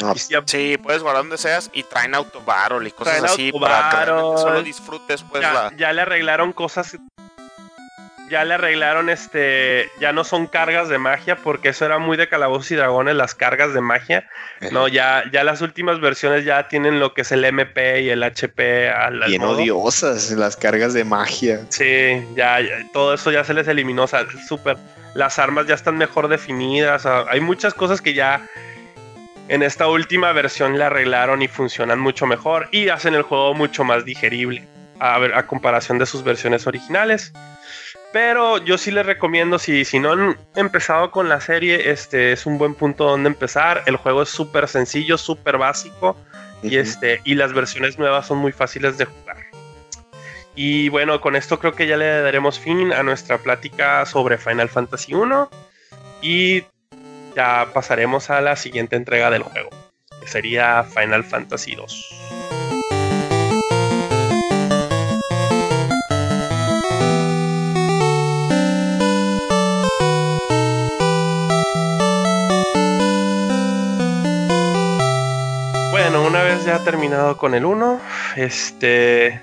No, ya- Sí, puedes guardar donde seas y traen autobarrel y cosas Traen así para que solo disfrutes pues ya, la... ya le arreglaron cosas. Ya le arreglaron este. Ya no son cargas de magia, porque eso era muy de calabozos y dragones, las cargas de magia. No, ya, ya las últimas versiones ya tienen lo que es el MP y el HP al, bien modo. odiosas las cargas de magia. Sí, ya, ya, todo eso ya se les eliminó. O sea, súper. Las armas ya están mejor definidas. o sea, hay muchas cosas que ya en esta última versión le arreglaron y funcionan mucho mejor y hacen el juego mucho más digerible a, ver, a comparación de sus versiones originales. Pero yo sí les recomiendo, si, si no han empezado con la serie, este es un buen punto donde empezar. El juego es súper sencillo, súper básico y, este, y las versiones nuevas son muy fáciles de jugar. Y bueno, con esto creo que ya le daremos fin a nuestra plática sobre Final Fantasy 1 y ya pasaremos a la siguiente entrega del juego, que sería Final Fantasy 2. Bueno, una vez ya terminado con el 1, este,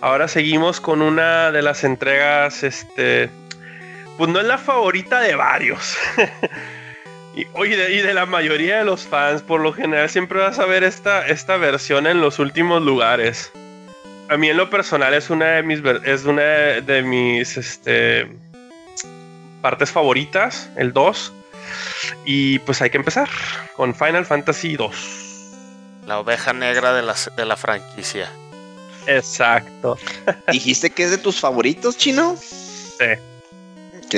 ahora seguimos con una de las entregas, este, pues no es la favorita de varios. y, de, la mayoría de los fans, por lo general siempre vas a ver esta, esta versión en los últimos lugares. A mí en lo personal es una de mis, es una de mis, este, partes favoritas, el 2. Y pues hay que empezar con Final Fantasy 2. La oveja negra de la, de la franquicia. Exacto. ¿Dijiste que es de tus favoritos, chino? Sí.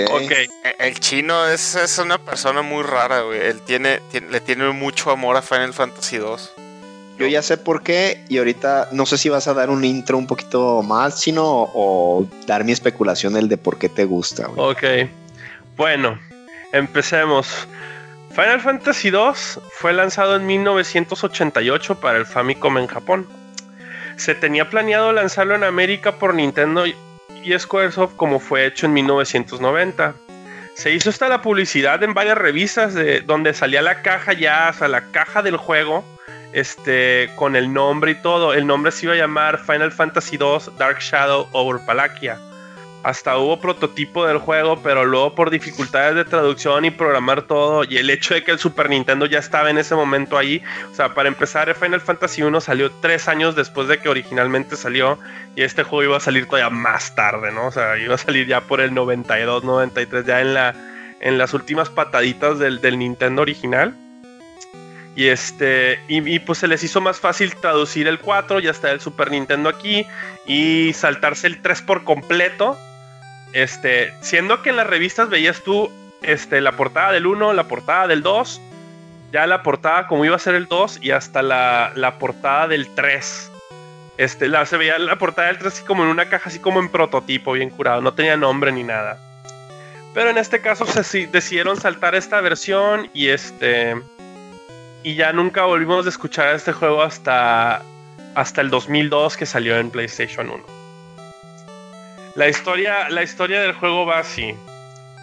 Ok. Ok. E- El chino es, es una persona muy rara, güey. Él tiene, tiene- le tiene mucho amor a Final Fantasy 2. Yo ya sé por qué y ahorita no sé si vas a dar un intro un poquito más chino o, o dar mi especulación del de por qué te gusta. güey. Ok. Bueno, empecemos. Final Fantasy II fue lanzado en 1988 para el Famicom en Japón. Se tenía planeado lanzarlo en América por Nintendo y Squaresoft como fue hecho en 1990. Se hizo hasta la publicidad en varias revistas de donde salía la caja ya, o sea, la caja del juego, este, con el nombre y todo. El nombre se iba a llamar Final Fantasy II Dark Shadow over Palakia. Hasta hubo prototipo del juego, pero luego por dificultades de traducción y programar todo, y el hecho de que el Super Nintendo ya estaba en ese momento ahí, o sea, para empezar, Final Fantasy 1 salió tres años después de que originalmente salió, y este juego iba a salir todavía más tarde, ¿no? O sea, iba a salir ya por el 92, 93, ya en, la, en las últimas pataditas del, Nintendo original. Y este, y, y, pues se les hizo más fácil traducir el 4, ya está el Super Nintendo aquí, y saltarse el 3 por completo. Este, siendo que en las revistas veías tú este, la portada del 1, la portada del 2, ya la portada como iba a ser el 2 y hasta la, la portada del 3. Este, la, se veía la portada del 3 así como en una caja, así como en prototipo, bien curado, no tenía nombre ni nada. Pero en este caso se decidieron saltar esta versión y este y ya nunca volvimos a escuchar este juego hasta hasta el 2002 que salió en PlayStation 1. La historia, la historia del juego va así.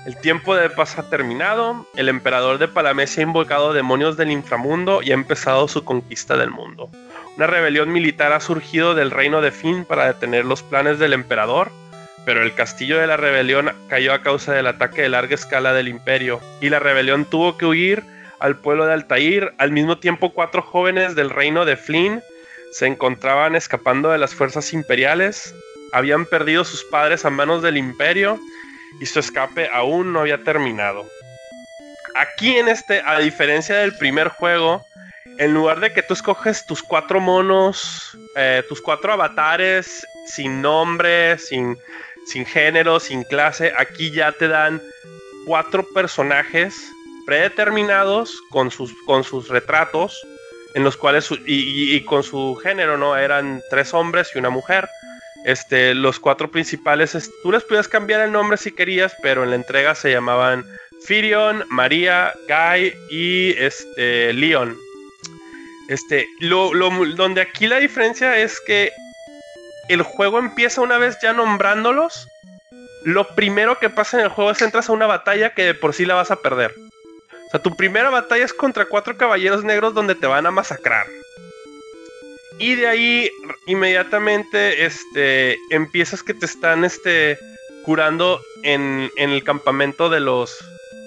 El tiempo de paz ha terminado, el emperador de Palamés ha invocado demonios del inframundo y ha empezado su conquista del mundo. Una rebelión militar ha surgido del reino de Finn para detener los planes del emperador, pero el castillo de la rebelión cayó a causa del ataque de larga escala del imperio, y la rebelión tuvo que huir al pueblo de Altair. Al mismo tiempo, cuatro jóvenes del reino de Flynn se encontraban escapando de las fuerzas imperiales, habían perdido sus padres a manos del imperio y su escape aún no había terminado. Aquí en este, a diferencia del primer juego, en lugar de que tú escoges tus cuatro monos, eh, tus cuatro avatares sin nombre, sin, sin género, sin clase, aquí ya te dan cuatro personajes predeterminados con sus, con sus retratos, en los cuales, y, y, con su género, ¿no? Eran tres hombres y una mujer. Este, los cuatro principales, tú les podías cambiar el nombre si querías, pero en la entrega se llamaban Firion, María, Guy y este, Leon. Este, lo, donde aquí la diferencia es que el juego empieza una vez ya nombrándolos. Lo primero que pasa en el juego es entras a una batalla que de por sí la vas a perder. O sea, tu primera batalla es contra cuatro caballeros negros donde te van a masacrar. Y de ahí inmediatamente este, empiezas que te están este, curando en, el campamento de los,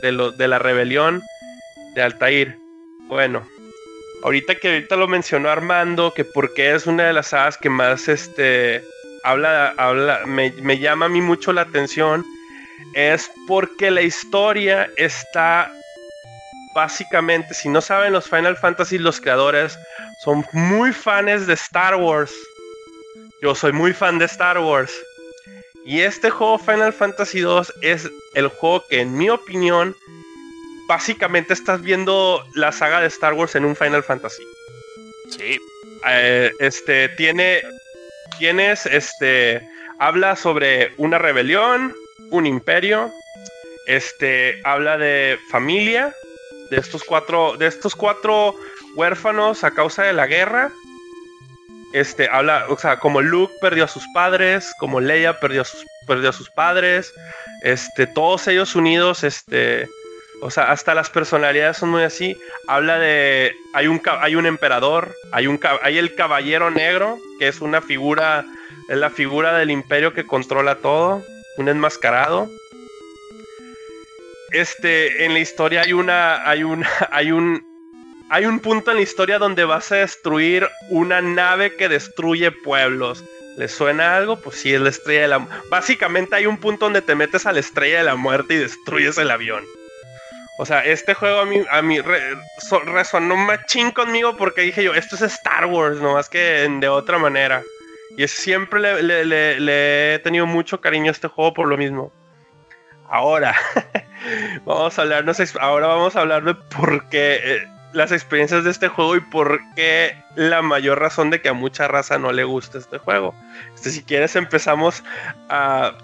de de la rebelión de Altair. Bueno, ahorita que ahorita lo mencionó Armando, que porque es una de las sagas que más este, habla, habla me, me llama a mí mucho la atención, es porque la historia está básicamente, si no saben los Final Fantasy, los creadores son muy fans de Star Wars. Yo soy muy fan de Star Wars. Y este juego Final Fantasy 2 es el juego que en mi opinión básicamente estás viendo la saga de Star Wars en un Final Fantasy. Sí. Eh, este tiene tienes este habla sobre una rebelión, un imperio, este habla de familia, de estos cuatro de estos cuatro huérfanos a causa de la guerra. Este, habla, o sea, como Luke perdió a sus padres, como Leia perdió a sus, perdió sus padres, este, todos ellos unidos, este, o sea, hasta las personalidades son muy así. Habla de, hay un, hay un emperador, hay, un, hay el caballero negro, que es una figura, es la figura del imperio que controla todo, un enmascarado. Este, en la historia hay una, hay una, hay un, hay un punto en la historia donde vas a destruir una nave que destruye pueblos. ¿Le suena algo? Pues sí, es la estrella de la Básicamente hay un punto donde te metes a la estrella de la muerte y destruyes el avión. O sea, este juego a mí, a mí resonó machín conmigo porque dije yo, esto es Star Wars, no más que de otra manera. Y siempre le, he tenido mucho cariño a este juego por lo mismo. Ahora, vamos a hablar, ahora vamos a hablar de por qué eh, las experiencias de este juego y por qué la mayor razón de que a mucha raza no le gusta este juego. Este, si quieres empezamos a,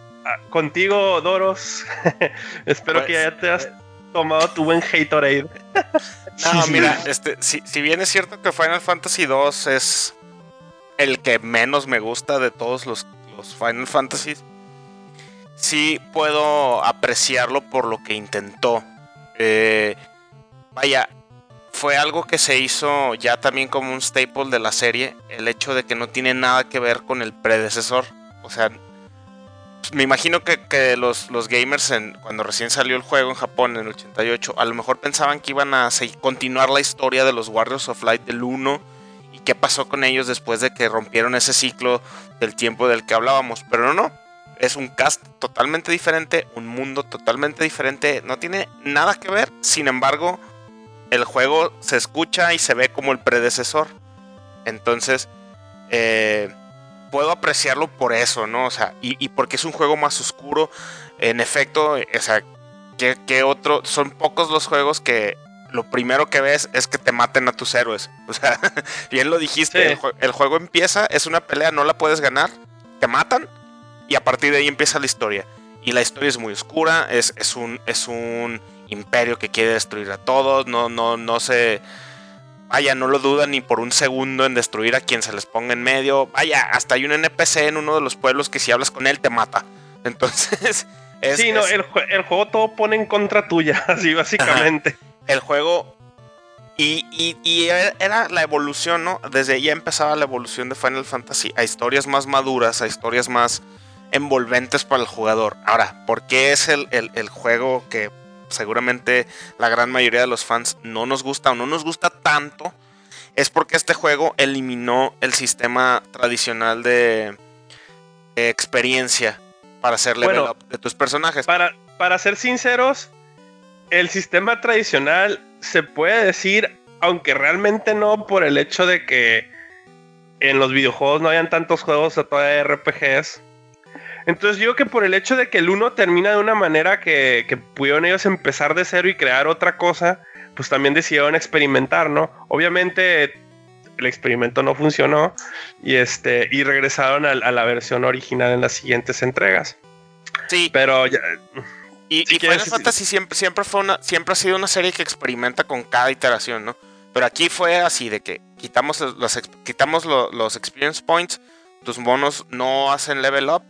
contigo, Doros. Espero que ya te has tomado tu buen Haterade. no, mira, este, si, si, bien es cierto que Final Fantasy 2 es el que menos me gusta de todos los, los Final Fantasies, sí puedo apreciarlo por lo que intentó. Eh, vaya, fue algo que se hizo ya también como un staple de la serie, el hecho de que no tiene nada que ver con el predecesor. O sea, pues, me imagino que, los, los, gamers en, cuando recién salió el juego en Japón en el 88, a lo mejor pensaban que iban a continuar la historia de los Warriors of Light del 1 y qué pasó con ellos después de que rompieron ese ciclo del tiempo del que hablábamos. Pero no, no. Es un cast totalmente diferente, un mundo totalmente diferente, no tiene nada que ver. Sin embargo, el juego se escucha y se ve como el predecesor. Entonces, eh, puedo apreciarlo por eso, ¿no? O sea, y, porque es un juego más oscuro. En efecto, o sea, que, otro? Son pocos los juegos que lo primero que ves es que te maten a tus héroes. O sea, bien lo dijiste, el, juego empieza, es una pelea, no la puedes ganar, te matan y a partir de ahí empieza la historia. Y la historia es muy oscura, es, es un... Es un imperio que quiere destruir a todos, no, no, no se... vaya, no lo dudan ni por un segundo en destruir a quien se les ponga en medio. Vaya, hasta hay un NPC en uno de los pueblos que si hablas con él te mata. Entonces, es, sí, no, es- el, el juego todo pone en contra tuya, así básicamente. el juego. Y, y- y era era la evolución, ¿no? Desde ahí ya empezaba la evolución de Final Fantasy a historias más maduras, a historias más envolventes para el jugador. Ahora, ¿por qué es el, el- el juego que seguramente la gran mayoría de los fans no nos gusta o no nos gusta tanto? Es porque este juego eliminó el sistema tradicional de, experiencia para hacer level Bueno, up de tus personajes. Para, para ser sinceros, el sistema tradicional se puede decir, aunque realmente no por el hecho de que en los videojuegos no hayan tantos juegos de RPGs. Entonces yo creo que por el hecho de que el uno termina de una manera que, que pudieron ellos empezar de cero y crear otra cosa, pues también decidieron experimentar, ¿no? Obviamente el experimento no funcionó y este y regresaron a, a la versión original en las siguientes entregas. Sí, Pero ya, Y, Si y Final Fantasy siempre, siempre, fue una, siempre ha sido una serie que experimenta con cada iteración, ¿no? Pero aquí fue así de que quitamos los, quitamos lo- los experience points, tus monos no hacen level up,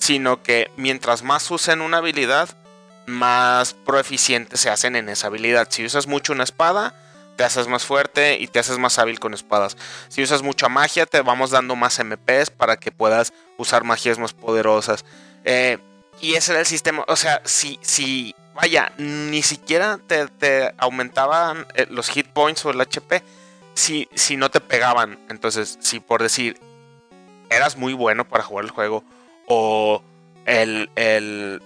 sino que mientras más usen una habilidad, más proeficientes se hacen en esa habilidad. Si usas mucho una espada, te haces más fuerte y te haces más hábil con espadas. Si usas mucha magia, te vamos dando más MPs para que puedas usar magias más poderosas. Eh, y ese era el sistema. O sea, si, si vaya, ni siquiera te, te aumentaban eh, los hit points o el HP si, si no te pegaban. Entonces, si por decir, eras muy bueno para jugar el juego o el, el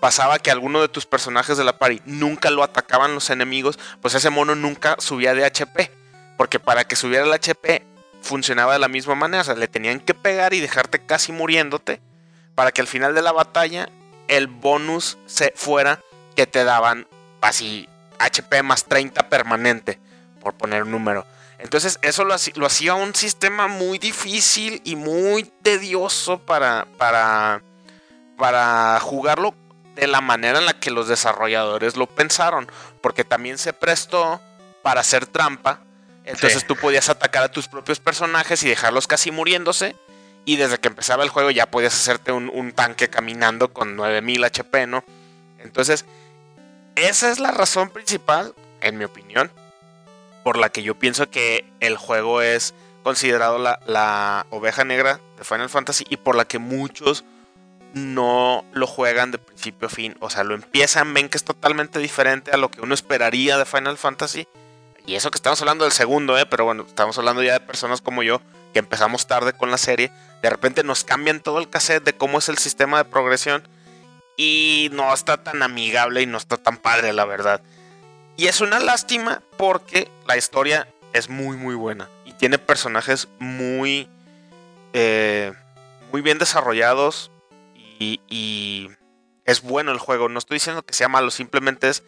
pasaba que alguno de tus personajes de la party nunca lo atacaban los enemigos, pues ese mono nunca subía de HP. Porque para que subiera el HP funcionaba de la misma manera. O sea, le tenían que pegar y dejarte casi muriéndote. Para que al final de la batalla el bonus se fuera que te daban así HP más 30 permanente. Por poner un número. Entonces eso lo, hacía un sistema muy difícil y muy tedioso para, para, para jugarlo de la manera en la que los desarrolladores lo pensaron. Porque también se prestó para hacer trampa. Entonces Sí. tú podías atacar a tus propios personajes y dejarlos casi muriéndose. Y desde que empezaba el juego ya podías hacerte un, un tanque caminando con 9000 HP, ¿no? Entonces, esa es la razón principal, en mi opinión, por la que yo pienso que el juego es considerado la, la oveja negra de Final Fantasy y por la que muchos no lo juegan de principio a fin. O sea, lo empiezan, ven que es totalmente diferente a lo que uno esperaría de Final Fantasy. Y eso que estamos hablando del segundo, ¿eh? Pero bueno, estamos hablando ya de personas como yo, que empezamos tarde con la serie. De repente nos cambian todo el cassette de cómo es el sistema de progresión. Y no está tan amigable y no está tan padre, la verdad. Y es una lástima porque la historia es muy, muy buena. Y tiene personajes muy, eh, muy bien desarrollados. Y, y es bueno el juego. No estoy diciendo que sea malo, simplemente es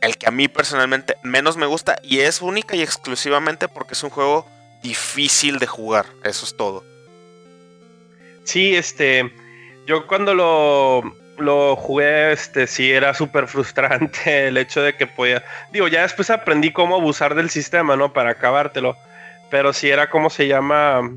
el que a mí personalmente menos me gusta. Y es única y exclusivamente porque es un juego difícil de jugar. Eso es todo. Sí, este, yo cuando lo, lo jugué, este, sí era súper frustrante el hecho de que podía, digo, ya después aprendí cómo abusar del sistema, ¿no? Para acabártelo, pero sí era como se llama,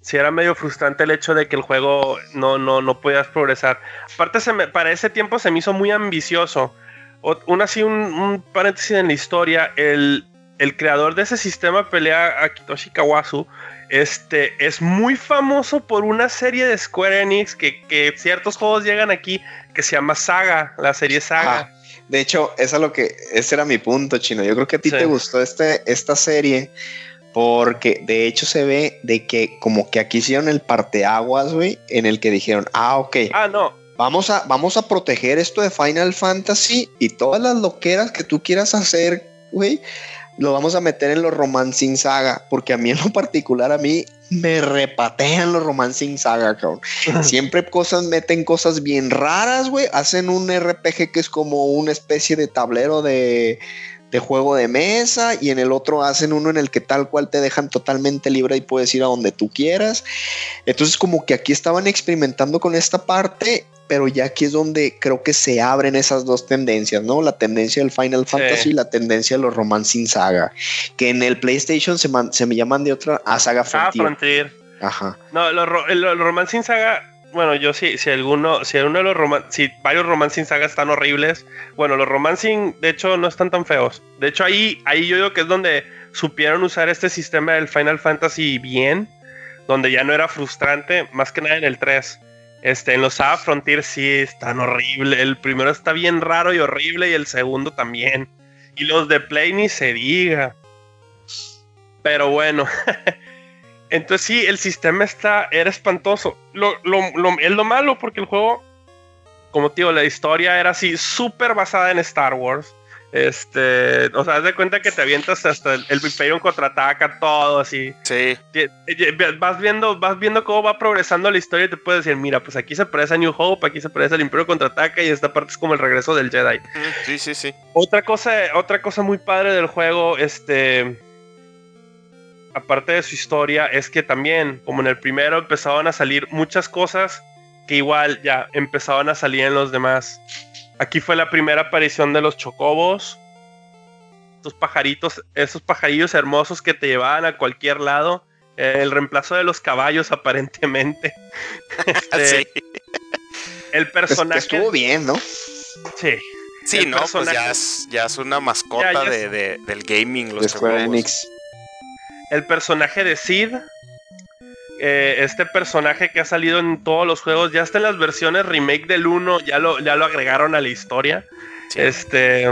sí era medio frustrante el hecho de que el juego no, no, no podías progresar. Aparte, se me, para ese tiempo se me hizo muy ambicioso. O- Un así, un, paréntesis en la historia, el, el creador de ese sistema pelea, Akitoshi Kawasu, este es muy famoso por una serie de Square Enix que, que ciertos juegos llegan aquí que se llama Saga, la serie Saga. De hecho, eso es lo que, ese era mi punto, chino. Yo creo que a ti Sí. te gustó este, esta serie porque de hecho se ve de que como que aquí hicieron el parteaguas, güey, en el que dijeron, ah, ok, Ah, no, vamos a, vamos a proteger esto de Final Fantasy y todas las loqueras que tú quieras hacer, güey, lo vamos a meter en los Romancing Saga, porque a mí en lo particular, a mí me repatean los Romancing Saga, cabrón. Siempre cosas, meten cosas bien raras, güey. Hacen un RPG que es como una especie de tablero de, de juego de mesa y en el otro hacen uno en el que tal cual te dejan totalmente libre y puedes ir a donde tú quieras. Entonces como que aquí estaban experimentando con esta parte, pero ya aquí es donde creo que se abren esas dos tendencias, ¿no? La tendencia del Final Fantasy y la tendencia de los Romancing Saga, que en el PlayStation se, se me llaman de otra a Saga Frontier. Ah, Frontier. Ajá. No, los, los Romancing Saga bueno, yo sí, si alguno, si uno de los roman si varios romancing sagas están horribles, bueno, los romancing de hecho no están tan feos. De hecho ahí, ahí yo digo que es donde supieron usar este sistema del Final Fantasy bien, donde ya no era frustrante, más que nada en el 3. Este, en los Saga Frontier sí están horribles. El primero está bien raro y horrible y el segundo también. Y los de Play ni se diga. Pero bueno, Entonces sí, el sistema está, era espantoso. Lo, es lo malo porque el juego, como tío, la historia era así súper basada en Star Wars. Este, o sea, haz de cuenta que te avientas hasta el, el Imperium contraataca, todo así. Sí. Vas viendo, vas viendo cómo va progresando la historia y te puedes decir, mira, pues aquí se parece a New Hope, aquí se parece al Imperio contraataca y esta parte es como el regreso del Jedi. Sí, sí, sí. Otra cosa, otra cosa muy padre del juego, este aparte de su historia, es que también, como en el primero, empezaban a salir muchas cosas que igual ya empezaban a salir en los demás. Aquí fue la primera aparición de los chocobos. Estos pajaritos, esos pajarillos hermosos que te llevaban a cualquier lado. el reemplazo de los caballos, aparentemente. Este, el personaje. Estuvo bien, ¿no? Sí. Sí, no, pues ya es, una mascota de, del gaming. Los chocobos el personaje de Sid. Eh, este personaje que ha salido en todos los juegos, ya está en las versiones remake del 1, ya lo, ya lo agregaron a la historia. Este.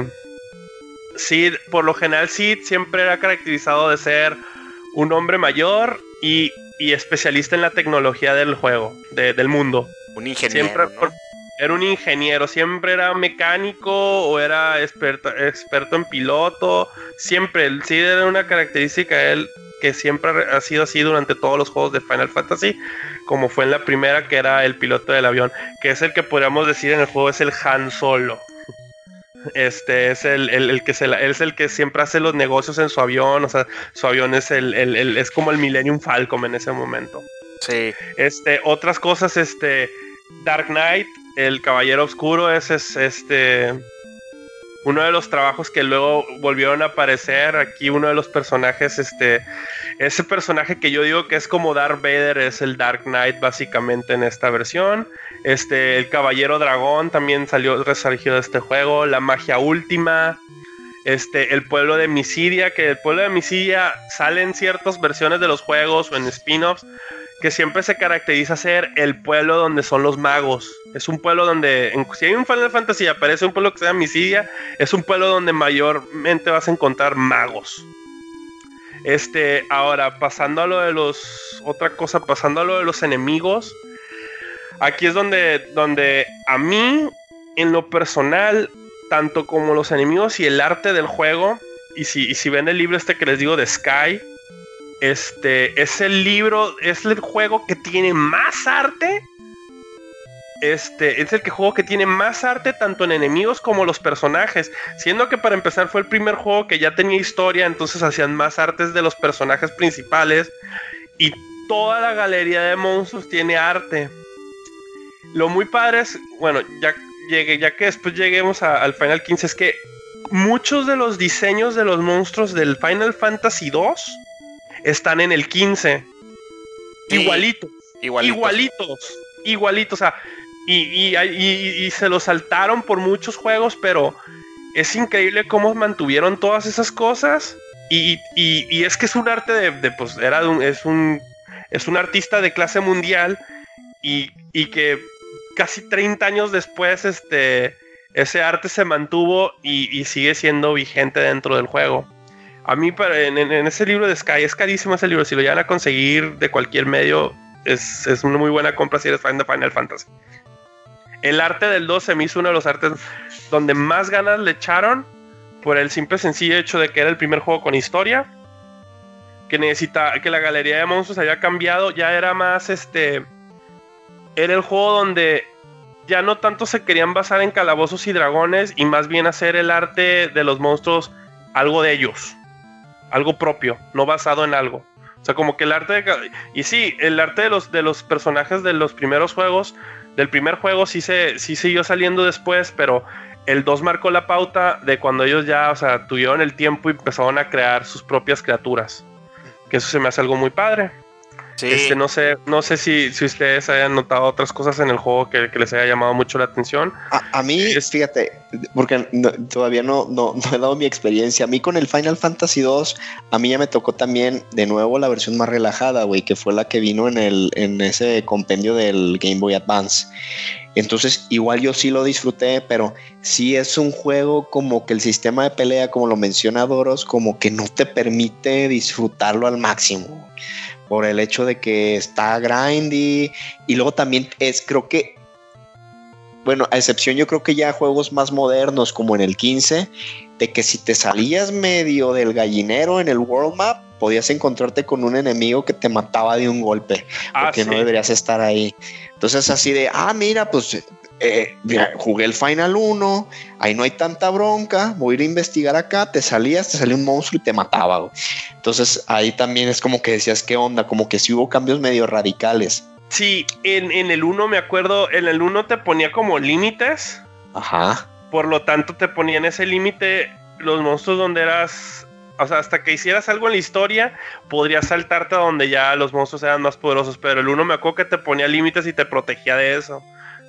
Sid, por lo general, Sid siempre era caracterizado de ser un hombre mayor y, especialista en la tecnología del juego, del mundo. Un ingeniero. era un ingeniero, siempre era mecánico o era experto, experto en piloto. Siempre, el Sid era una característica de él que siempre ha sido así durante todos los juegos de Final Fantasy, como fue en la primera que era el piloto del avión, que es el que podríamos decir en el juego es el Han Solo. Este es el, que se es el que siempre hace los negocios en su avión, o sea, su avión es el, es como el Millennium Falcon en ese momento. Sí. Este, otras cosas, este, Dark Knight, el Caballero Oscuro, ese es este uno de los trabajos que luego volvieron a aparecer aquí uno de los personajes este ese personaje que yo digo que es como Darth Vader es el Dark Knight básicamente en esta versión. Este el caballero dragón también salió resurgido de este juego la magia última este el pueblo de Misidia que el pueblo de Misidia sale en ciertas versiones de los juegos o en spin-offs que siempre se caracteriza ser el pueblo donde son los magos. Es un pueblo donde, si hay un Final Fantasy aparece un pueblo que se llama Misidia, es un pueblo donde mayormente vas a encontrar magos. Este, ahora, pasando a lo de los. Otra cosa, pasando a lo de los enemigos. Aquí es donde, donde a mí, en lo personal, tanto como los enemigos y el arte del juego, y si, y si ven el libro este que les digo de Sky, este es el libro, es el juego que tiene más arte. Este es el que juego que tiene más arte tanto en enemigos como los personajes. Siendo que para empezar fue el primer juego que ya tenía historia, entonces hacían más artes de los personajes principales. Y toda la galería de monstruos tiene arte. Lo muy padre es, bueno, ya, llegué, ya que después lleguemos al Final 15, es que muchos de los diseños de los monstruos del Final Fantasy 2 están en el 15. igualitos, igualitos. Igualitos. O sea, y, y, se lo saltaron por muchos juegos, pero es increíble cómo mantuvieron todas esas cosas. Y, es que es un arte de, pues, era es un, es un artista de clase mundial y, que casi 30 años después, este, ese arte se mantuvo y sigue siendo vigente dentro del juego. A mí, en, en, ese libro de Sky, es carísimo ese libro. Si lo llegan a conseguir de cualquier medio, es, una muy buena compra si eres fan de Final Fantasy. El arte del 2 se me hizo uno de los artes donde más ganas le echaron por el simple sencillo hecho de que era el primer juego con historia. Que necesita, que la galería de monstruos había cambiado. Ya era más este. Era el juego donde ya no tanto se querían basar en calabozos y dragones y más bien hacer el arte de los monstruos algo de ellos, algo propio, no basado en algo. O sea, como que el arte de... Y sí, el arte de los, de los personajes de los primeros juegos, del primer juego sí, se, sí siguió saliendo después, pero el 2 marcó la pauta de cuando ellos ya, o sea, tuvieron el tiempo y empezaron a crear sus propias criaturas. Que eso se me hace algo muy padre. Sí. Este, no sé, no sé si, si ustedes hayan notado otras cosas en el juego que, que les haya llamado mucho la atención. A, a mí, Es- fíjate, porque no- todavía no, no, no he dado mi experiencia. A mí con el Final Fantasy 2, a mí ya me tocó también de nuevo la versión más relajada, güey, que fue la que vino en, el, en ese compendio del Game Boy Advance. Entonces, igual yo sí lo disfruté, pero sí es un juego como que el sistema de pelea, como lo menciona Doros, como que no te permite disfrutarlo al máximo. Por el hecho de que está grindy. Y luego también es, creo que bueno, a excepción yo creo que ya juegos más modernos como en el 15, de que si te salías medio del gallinero en el World Map, podías encontrarte con un enemigo que te mataba de un golpe, Ah, porque no deberías estar ahí. Entonces así de, ah, mira, pues eh, jugué el Final 1, ahí no hay tanta bronca, voy a ir a investigar acá, te salías, te salía un monstruo y te mataba. güey. Entonces ahí también es como que decías, ¿qué onda? Como que sí hubo cambios medio radicales. Sí, en, en el 1 me acuerdo, en el 1 te ponía como límites, Ajá. por lo tanto te ponían ese límite los monstruos donde eras, o sea, hasta que hicieras algo en la historia, podrías saltarte a donde ya los monstruos eran más poderosos, pero el 1 me acuerdo que te ponía límites y te protegía de eso.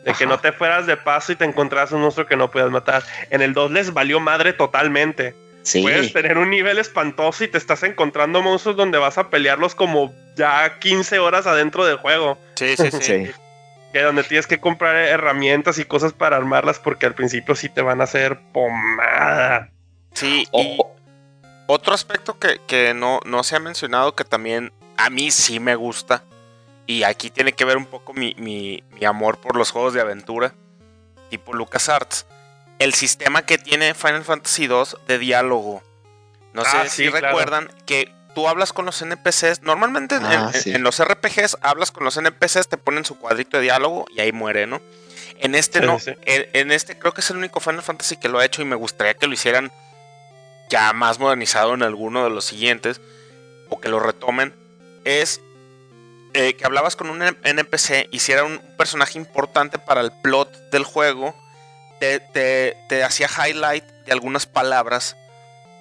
De que Ajá. no te fueras de paso y te encontraras un monstruo que no podías matar. En el 2 les valió madre totalmente. Sí. Puedes tener un nivel espantoso y te estás encontrando monstruos donde vas a pelearlos como ya 15 horas adentro del juego. Sí, sí, sí. Sí. Que donde tienes que comprar herramientas y cosas para armarlas porque al principio sí te van a hacer pomada. Sí, y otro aspecto que, que no, no se ha mencionado que también a mí sí me gusta, y aquí tiene que ver un poco mi, mi- mi amor por los juegos de aventura, tipo LucasArts, el sistema que tiene Final Fantasy II de diálogo. No sé Ah, si claro. recuerdan que tú hablas con los NPCs, normalmente en, Ah, en- sí. en los RPGs hablas con los NPCs, te ponen su cuadrito de diálogo y ahí muere, ¿no? En este Sí, no, en este creo que es el único Final Fantasy que lo ha hecho y me gustaría que lo hicieran ya más modernizado en alguno de los siguientes o que lo retomen. Es eh, que hablabas con un NPC y si era un personaje importante para el plot del juego, te, te- te hacía highlight de algunas palabras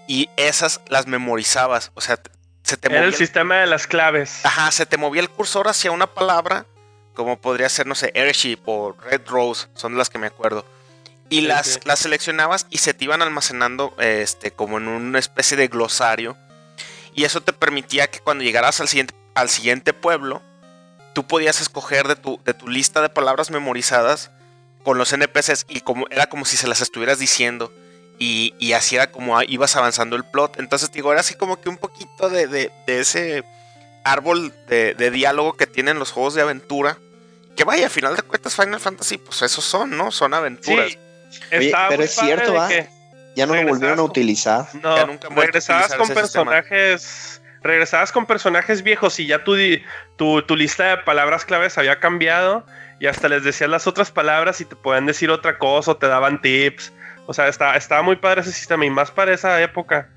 y esas las memorizabas. O sea, se te Era movía el el- sistema de las claves. Ajá, se te movía el cursor hacia una palabra, como podría ser, no sé, Airship o Red Rose, son las que me acuerdo. Y Sí, las, sí. las seleccionabas y se te iban almacenando este, como en una especie de glosario. Y eso te permitía que cuando llegaras al siguiente, al siguiente pueblo, tú podías escoger de tu, de tu lista de palabras memorizadas con los NPCs y como, era como si se las estuvieras diciendo. Y, y así era como a- ibas avanzando el plot. Entonces, digo, era así como que un poquito de, de- de ese árbol de, de diálogo que tienen los juegos de aventura. Que vaya, a final de cuentas, Final Fantasy, pues esos son, ¿no? Son aventuras. Sí, pero es cierto, ¿va? que- Ya no lo Regresabas volvieron a utilizar. No, Ya nunca vuelto a regresabas utilizar con ese sistema. personajes. Regresabas con personajes viejos y ya tu, di- tu, tu lista de palabras claves había cambiado. Y hasta les decías las otras palabras y te podían decir otra cosa o te daban tips. O sea, estaba, estaba muy padre ese sistema y más para esa época.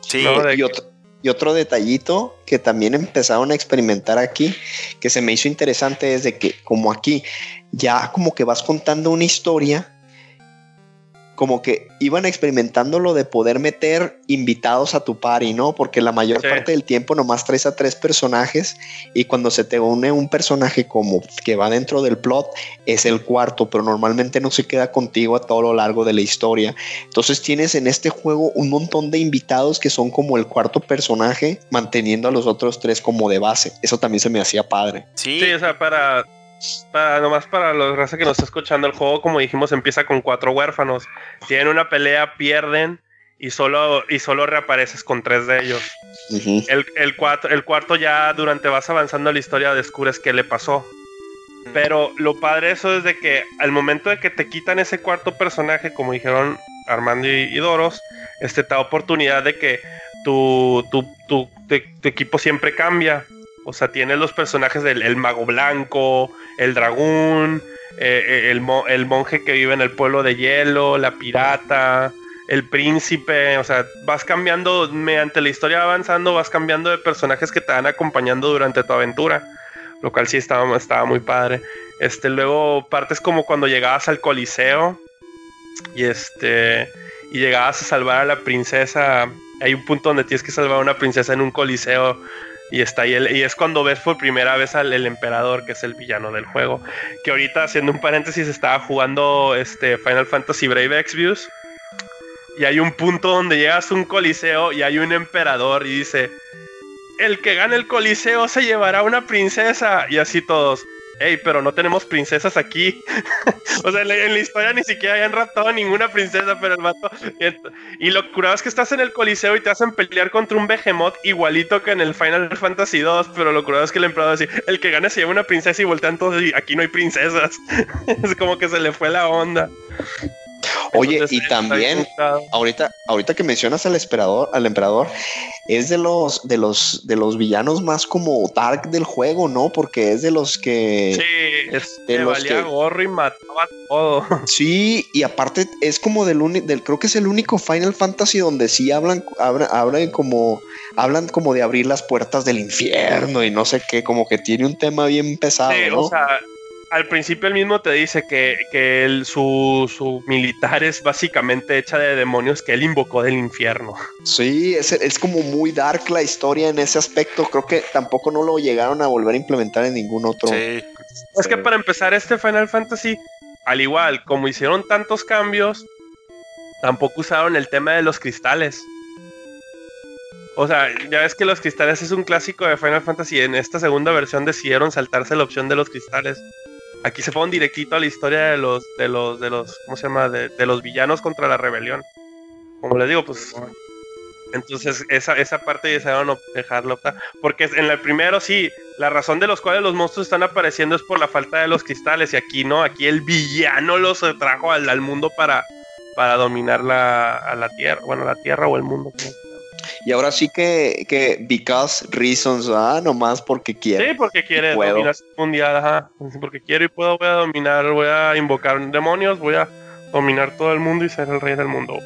Sí, No, de Y que- otro, y otro detallito que también empezaron a experimentar aquí, que se me hizo interesante, es de que como aquí ya como que vas contando una historia, como que iban experimentando lo de poder meter invitados a tu party, ¿no? Porque la mayor Sí. parte del tiempo nomás traes a tres personajes y cuando se te une un personaje como que va dentro del plot es el cuarto, pero normalmente no se queda contigo a todo lo largo de la historia. Entonces tienes en este juego un montón de invitados que son como el cuarto personaje, manteniendo a los otros tres como de base. Eso también se me hacía padre. sí, Sí, o sea, para, para nomás para los raza que nos está escuchando el juego, como dijimos, empieza con cuatro huérfanos. Tienen una pelea, pierden y solo, y solo reapareces con tres de ellos. El, el, cuatro, el cuarto ya durante vas avanzando la historia descubres qué le pasó. Pero lo padre de eso es de que al momento de que te quitan ese cuarto personaje, como dijeron Armando y, y Doros, este, te da oportunidad de que tu, tu, tu, tu- tu equipo siempre cambia. O sea, tienes los personajes del el mago blanco, el dragón, eh, eh, el, el monje que vive en el pueblo de hielo, la pirata, el príncipe, o sea, vas cambiando, mediante la historia avanzando, vas cambiando de personajes que te van acompañando durante tu aventura, lo cual sí estaba, estaba muy padre. Este, luego partes como cuando llegabas al Coliseo y este, y llegabas a salvar a la princesa, hay un punto donde tienes que salvar a una princesa en un Coliseo y está ahí y es cuando ves por primera vez al el emperador, que es el villano del juego. Que ahorita, haciendo un paréntesis, estaba jugando este Final Fantasy Brave Exvius. Y hay un punto donde llegas a un coliseo y hay un emperador y dice: El que gane el coliseo se llevará una princesa. Y así todos. Ey, pero no tenemos princesas aquí. o sea, en la, historia ni siquiera hayan raptado ninguna princesa, pero el vato. Y lo curado es que estás en el Coliseo y te hacen pelear contra un Behemoth igualito que en el Final Fantasy 2, pero lo curado es que el emperador dice: el que gane se lleva una princesa y voltean todos y aquí no hay princesas. es como que se le fue la onda. Oye, y también ahorita, ahorita que mencionas al emperador, al emperador, es de los de los de los villanos más como dark del juego, ¿no? Porque es de los que sí, es, de los valía gorro y mataba todo. Sí, y aparte es como del, del creo que es el único Final Fantasy donde sí hablan hablan, como hablan como de abrir las puertas del infierno y no sé qué, como que tiene un tema bien pesado, sí, ¿no? O sea, al principio él mismo te dice que, que su, su, militar es básicamente hecha de demonios que él invocó del infierno. Sí, es, es, como muy dark la historia en ese aspecto. Creo que tampoco no lo llegaron a volver a implementar en ningún otro. Sí. Es que para empezar, este Final Fantasy, al igual como hicieron tantos cambios, tampoco usaron el tema de los cristales. O sea, ya ves que los cristales es un clásico de Final Fantasy. En esta segunda versión decidieron saltarse la opción de los cristales. Aquí se fueron directito a la historia de los, de los, de los, ¿cómo se llama? De, los villanos contra la rebelión. Como les digo, pues. Entonces, esa, esa parte decidieron dejarlo. Porque en el primero sí, la razón de los cuales los monstruos están apareciendo es por la falta de los cristales. Y aquí no, aquí el villano los trajo al, al mundo para, para dominar la, a la tierra. Bueno, la tierra o el mundo. Y ahora sí que, que because reasons, ah, nomás porque quiere. Sí, porque quiere dominar mundial, ajá. Porque quiero y puedo, voy a dominar, voy a invocar demonios, voy a dominar todo el mundo y ser el rey del mundo.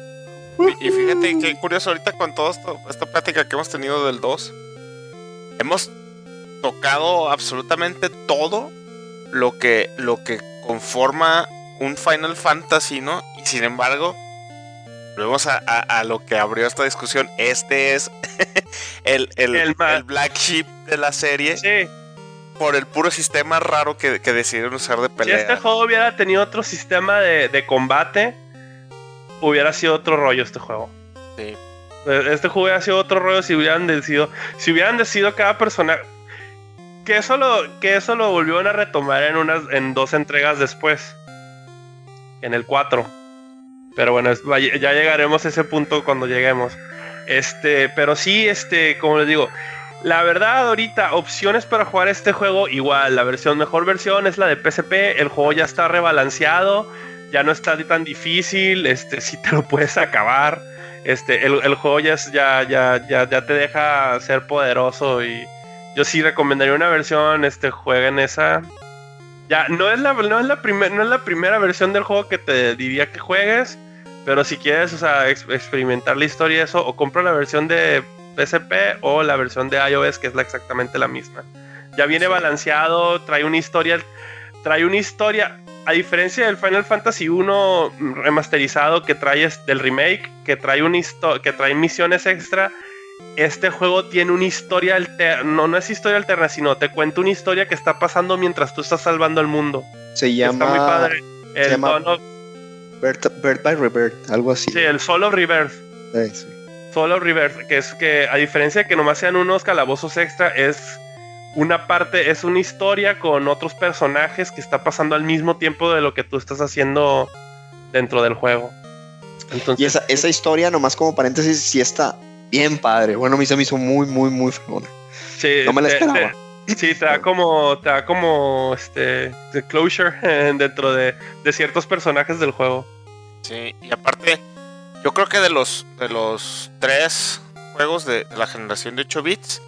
Y, fíjate qué curioso, ahorita con toda esta plática que hemos tenido del 2, hemos tocado absolutamente todo lo que, lo que conforma un Final Fantasy, ¿no? Y sin embargo, Volvemos a, lo que abrió esta discusión. Este es el, el, Black Sheep de la serie. Sí. Por el puro sistema raro que, decidieron usar de pelea. Si este juego hubiera tenido otro sistema de, combate, hubiera sido otro rollo este juego. Sí. Este juego hubiera sido otro rollo si hubieran decidido. Si hubieran decidido cada persona. Que eso lo, que eso lo volvieron a retomar en unas. en dos entregas después. En el 4 pero bueno, ya llegaremos a ese punto cuando lleguemos. Este, pero sí, este, como les digo, la verdad ahorita opciones para jugar este juego igual, la versión mejor versión es la de PSP, el juego ya está rebalanceado, ya no está tan difícil, este, si te lo puedes acabar. Este, el, el juego ya, ya, ya, ya, ya te deja ser poderoso y yo sí recomendaría una versión, este, jueguen esa. Ya, no es la, no es la, no es la primera versión del juego que te diría que juegues, pero si quieres, o sea, experimentar la historia eso, o compra la versión de PSP o la versión de iOS, que es la, exactamente la misma. Ya viene balanceado, trae una historia, trae una historia, a diferencia del Final Fantasy 1 remasterizado que trae del remake, que trae, una que trae misiones extra, este juego tiene una historia alterna, no, no es historia alterna, sino te cuenta una historia que está pasando mientras tú estás salvando el mundo. Se llama... Está muy padre. El se llama... Birth, by Rebirth, algo así. Sí, el Solo Rebirth. sí. Solo Rebirth, que es que a diferencia de que nomás sean unos calabozos extra, es una parte, es una historia con otros personajes que está pasando al mismo tiempo de lo que tú estás haciendo dentro del juego. Entonces, y esa, esa historia, nomás como paréntesis, sí está bien padre. Bueno, a mí se me hizo muy, muy, muy fregona. Sí, no me la esperaba. Sí, te da como, te da como este de closure dentro de, de, ciertos personajes del juego. Sí, y aparte, yo creo que de los de los tres juegos de, la generación de 8 bits,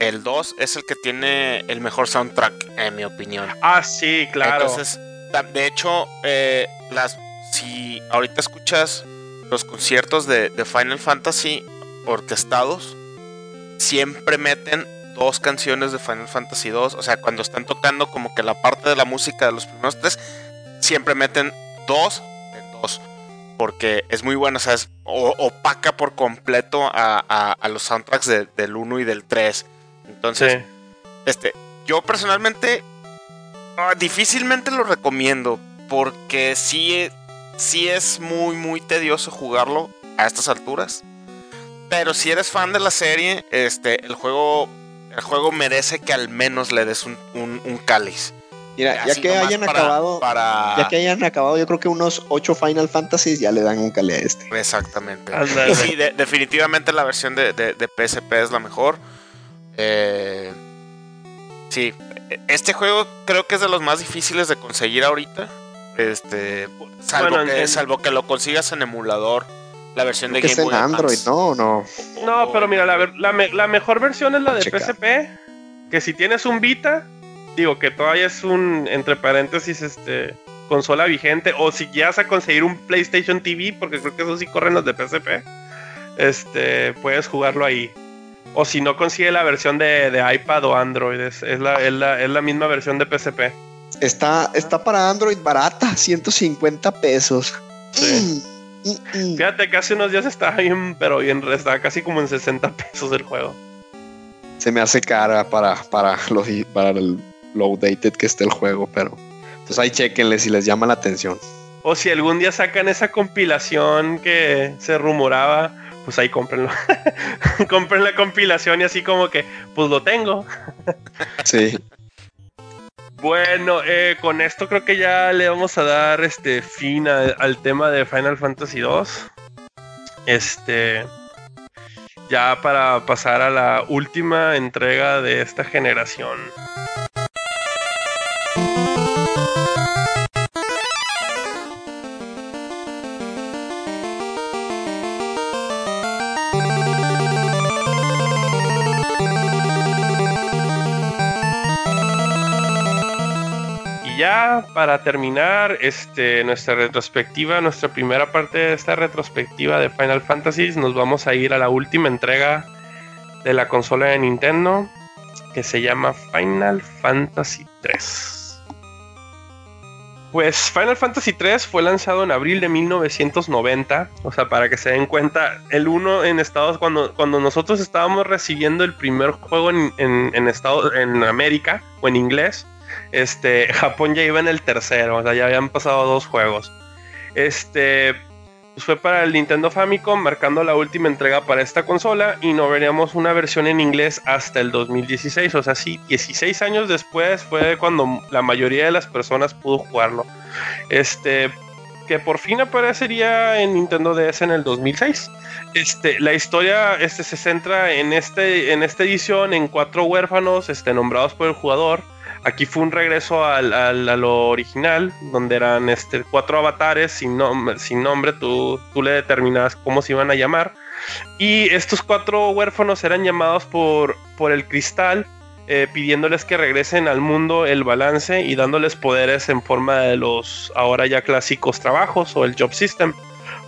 el 2 es el que tiene el mejor soundtrack, en mi opinión. Ah, sí, claro. Entonces, de hecho, eh, las si ahorita escuchas los conciertos de, de Final Fantasy orquestados siempre meten dos canciones de Final Fantasy 2. O sea, cuando están tocando como que la parte de la música de los primeros tres, siempre meten dos en dos. Porque es muy bueno, o sea, es, opaca por completo a, a- a los soundtracks de- del 1 y del 3. Entonces, Sí. este, yo personalmente difícilmente lo recomiendo porque sí, sí es muy, muy tedioso jugarlo a estas alturas. Pero si eres fan de la serie, este, el juego, el juego merece que al menos le des un, un- un cáliz. Mira, ya que hayan para- acabado, Para... ya que hayan acabado, yo creo que unos 8 Final Fantasies ya le dan un cale a este. Exactamente. Y sí, de- definitivamente la versión de, de- de PSP es la mejor. Eh, sí, este juego creo que es de los más difíciles de conseguir ahorita. Este, salvo, Bueno, que, en- salvo que lo consigas en emulador. La versión de Creo Game en Android, Advance. ¿no? No. No, pero mira, la, la, me- la mejor versión es la de Checa. PSP. Que si tienes un Vita, digo que todavía es un, entre paréntesis, este consola vigente. O si llegas a conseguir un PlayStation TV, porque creo que eso sí corren los de PSP. Este, puedes jugarlo ahí. O si no consigue la versión de, de iPad o Android, es, es la, es, la, es la misma versión de PSP. Está, está para Android barata, 150 pesos. Sí. Mm, mm. Fíjate que hace unos días estaba bien, pero bien, estaba casi como en 60 pesos el juego. Se me hace cara para, para, lo, para el, lo outdated que esté el juego, pero pues ahí chequenle si les llama la atención. O si algún día sacan esa compilación que se rumoraba, pues ahí cómprenlo. Compren la compilación y así como que, pues lo tengo. Sí. Bueno, eh, con esto creo que ya le vamos a dar este fin al tema de Final Fantasy 2. Este. Ya para pasar a la última entrega de esta generación. Ya para terminar este, nuestra retrospectiva, nuestra primera parte de esta retrospectiva de Final Fantasy, nos vamos a ir a la última entrega de la consola de Nintendo que se llama Final Fantasy 3. Pues Final Fantasy 3 fue lanzado en abril de 1990, o sea, para que se den cuenta, el 1 en Estados cuando cuando nosotros estábamos recibiendo el primer juego en, en, en Estados en América o en inglés, este, Japón ya iba en el tercero, o sea, ya habían pasado dos juegos. Este, pues fue para el Nintendo Famicom, marcando la última entrega para esta consola, y no veríamos una versión en inglés hasta el 2016, o sea, sí, 16 años después fue cuando la mayoría de las personas pudo jugarlo. Este, que por fin aparecería en Nintendo DS en el 2006. Este, la historia este, se centra en, este, en esta edición en cuatro huérfanos este, nombrados por el jugador. Aquí fue un regreso al, al- a lo original, donde eran este, cuatro avatares sin, sin nombre, tú, tú le determinabas cómo se iban a llamar. Y estos cuatro huérfanos eran llamados por, por el cristal, eh, pidiéndoles que regresen al mundo el balance y dándoles poderes en forma de los ahora ya clásicos trabajos o el job system,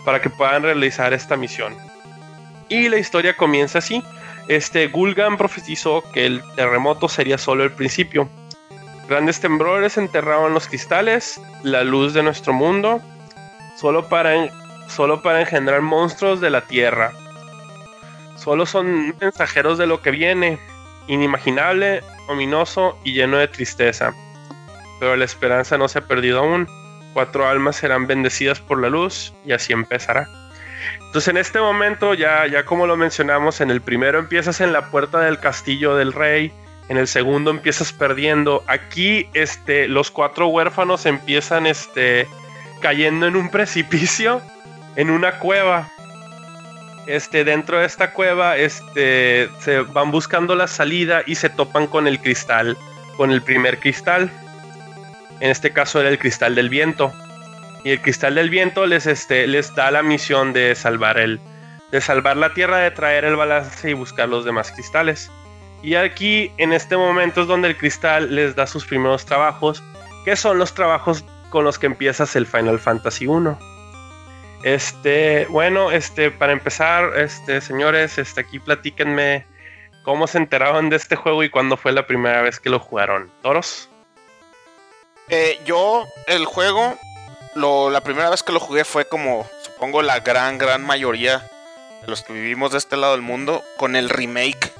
para que puedan realizar esta misión. Y la historia comienza así. Este Gulgan profetizó que el terremoto sería solo el principio. Grandes temblores enterraban los cristales, la luz de nuestro mundo, solo para, solo para engendrar monstruos de la tierra. Solo son mensajeros de lo que viene, inimaginable, ominoso y lleno de tristeza. Pero la esperanza no se ha perdido aún. Cuatro almas serán bendecidas por la luz y así empezará. Entonces en este momento, ya, ya como lo mencionamos, en el primero empiezas en la puerta del castillo del rey, en el segundo empiezas perdiendo. Aquí este, los cuatro huérfanos empiezan este, cayendo en un precipicio, en una cueva. Este, dentro de esta cueva este, se van buscando la salida y se topan con el cristal, con el primer cristal. En este caso era el cristal del viento. Y el cristal del viento les, este, les da la misión de salvar el, de salvar la tierra, de traer el balance y buscar los demás cristales. Y aquí, en este momento, es donde el cristal les da sus primeros trabajos, que son los trabajos con los que empiezas el Final Fantasy 1. Este, bueno, este, para empezar, este, señores, este, aquí platíquenme cómo se enteraron de este juego y cuándo fue la primera vez que lo jugaron. ¿Toros? Eh, yo, el juego, lo, la primera vez que lo jugué fue como, supongo, la gran, gran mayoría de los que vivimos de este lado del mundo, con el remake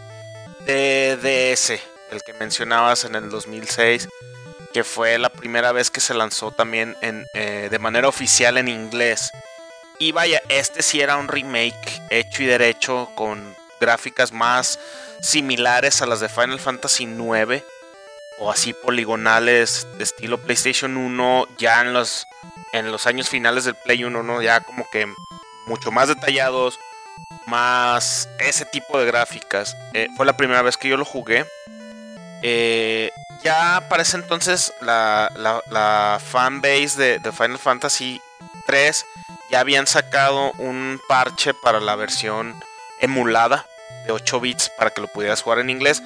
de DS, el que mencionabas en el 2006, que fue la primera vez que se lanzó también en, eh, de manera oficial en inglés. Y vaya, este sí era un remake hecho y derecho con gráficas más similares a las de Final Fantasy IX o así poligonales de estilo PlayStation 1 ya en los en los años finales del Play 1, ¿no? Ya como que mucho más detallados, más ese tipo de gráficas. Eh, fue la primera vez que yo lo jugué. Eh, ya para ese entonces la, la, fanbase de, Final Fantasy 3 ya habían sacado un parche para la versión emulada de 8 bits para que lo pudieras jugar en inglés.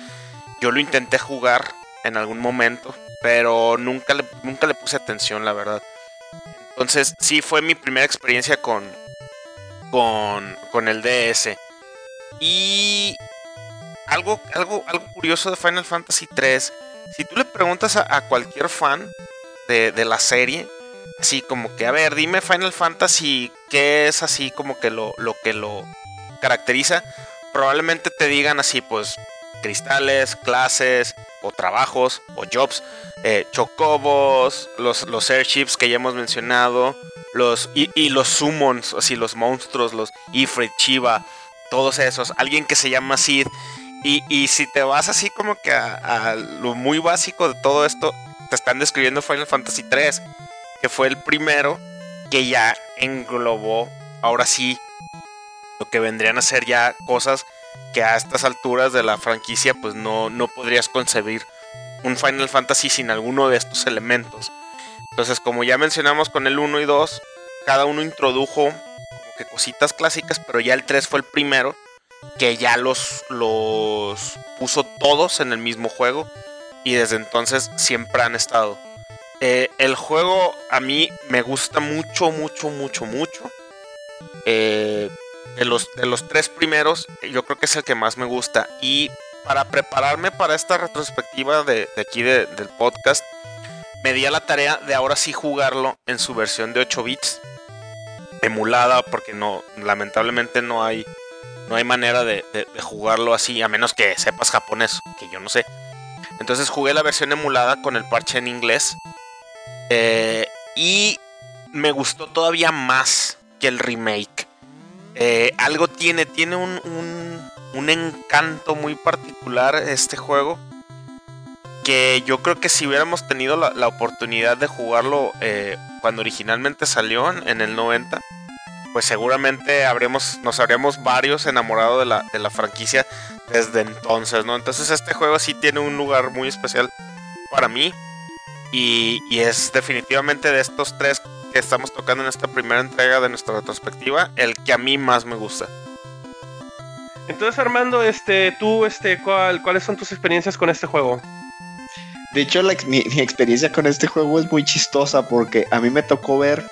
Yo lo intenté jugar en algún momento, pero nunca le, nunca le puse atención, la verdad. Entonces, sí fue mi primera experiencia con, con, con el DS. Y algo, algo, algo curioso de Final Fantasy 3, si tú le preguntas a, cualquier fan de, de, la serie, así como que, a ver, dime Final Fantasy, ¿qué es así como que lo, lo que lo caracteriza? Probablemente te digan así, pues, cristales, clases, o trabajos, o jobs, eh, chocobos, los, los airships que ya hemos mencionado, los, y, los summons, así los monstruos, los Ifrit, Chiva, todos esos, alguien que se llama Sid. Y, si te vas así como que a, lo muy básico de todo esto, te están describiendo Final Fantasy 3, que fue el primero que ya englobó, ahora sí, lo que vendrían a ser ya cosas que a estas alturas de la franquicia pues no, no podrías concebir un Final Fantasy sin alguno de estos elementos. Entonces, como ya mencionamos con el 1 y 2, cada uno introdujo como que cositas clásicas, pero ya el 3 fue el primero que ya los, los puso todos en el mismo juego y desde entonces siempre han estado. Eh, el juego a mí me gusta mucho, mucho, mucho, mucho. Eh, de los, de los tres primeros, yo creo que es el que más me gusta. Y para prepararme para esta retrospectiva de, aquí del podcast, me di a la tarea de ahora sí jugarlo en su versión de 8 bits, emulada, porque no, lamentablemente no hay, no hay manera de, jugarlo así, a menos que sepas japonés, que yo no sé. Entonces jugué la versión emulada con el parche en inglés. Eh, y me gustó todavía más que el remake. Eh, algo tiene, tiene un, un, encanto muy particular este juego. Que yo creo que si hubiéramos tenido la, oportunidad de jugarlo eh, cuando originalmente salió en el 90, pues seguramente habremos, nos habríamos varios enamorados de la, de la franquicia desde entonces, ¿no? Entonces este juego sí tiene un lugar muy especial para mí. Y, y, es definitivamente de estos tres estamos tocando en esta primera entrega de nuestra retrospectiva, el que a mí más me gusta. Entonces, Armando, este, tú, este, ¿cuál, ¿cuáles son tus experiencias con este juego? De hecho, mi, experiencia con este juego es muy chistosa porque a mí me tocó ver,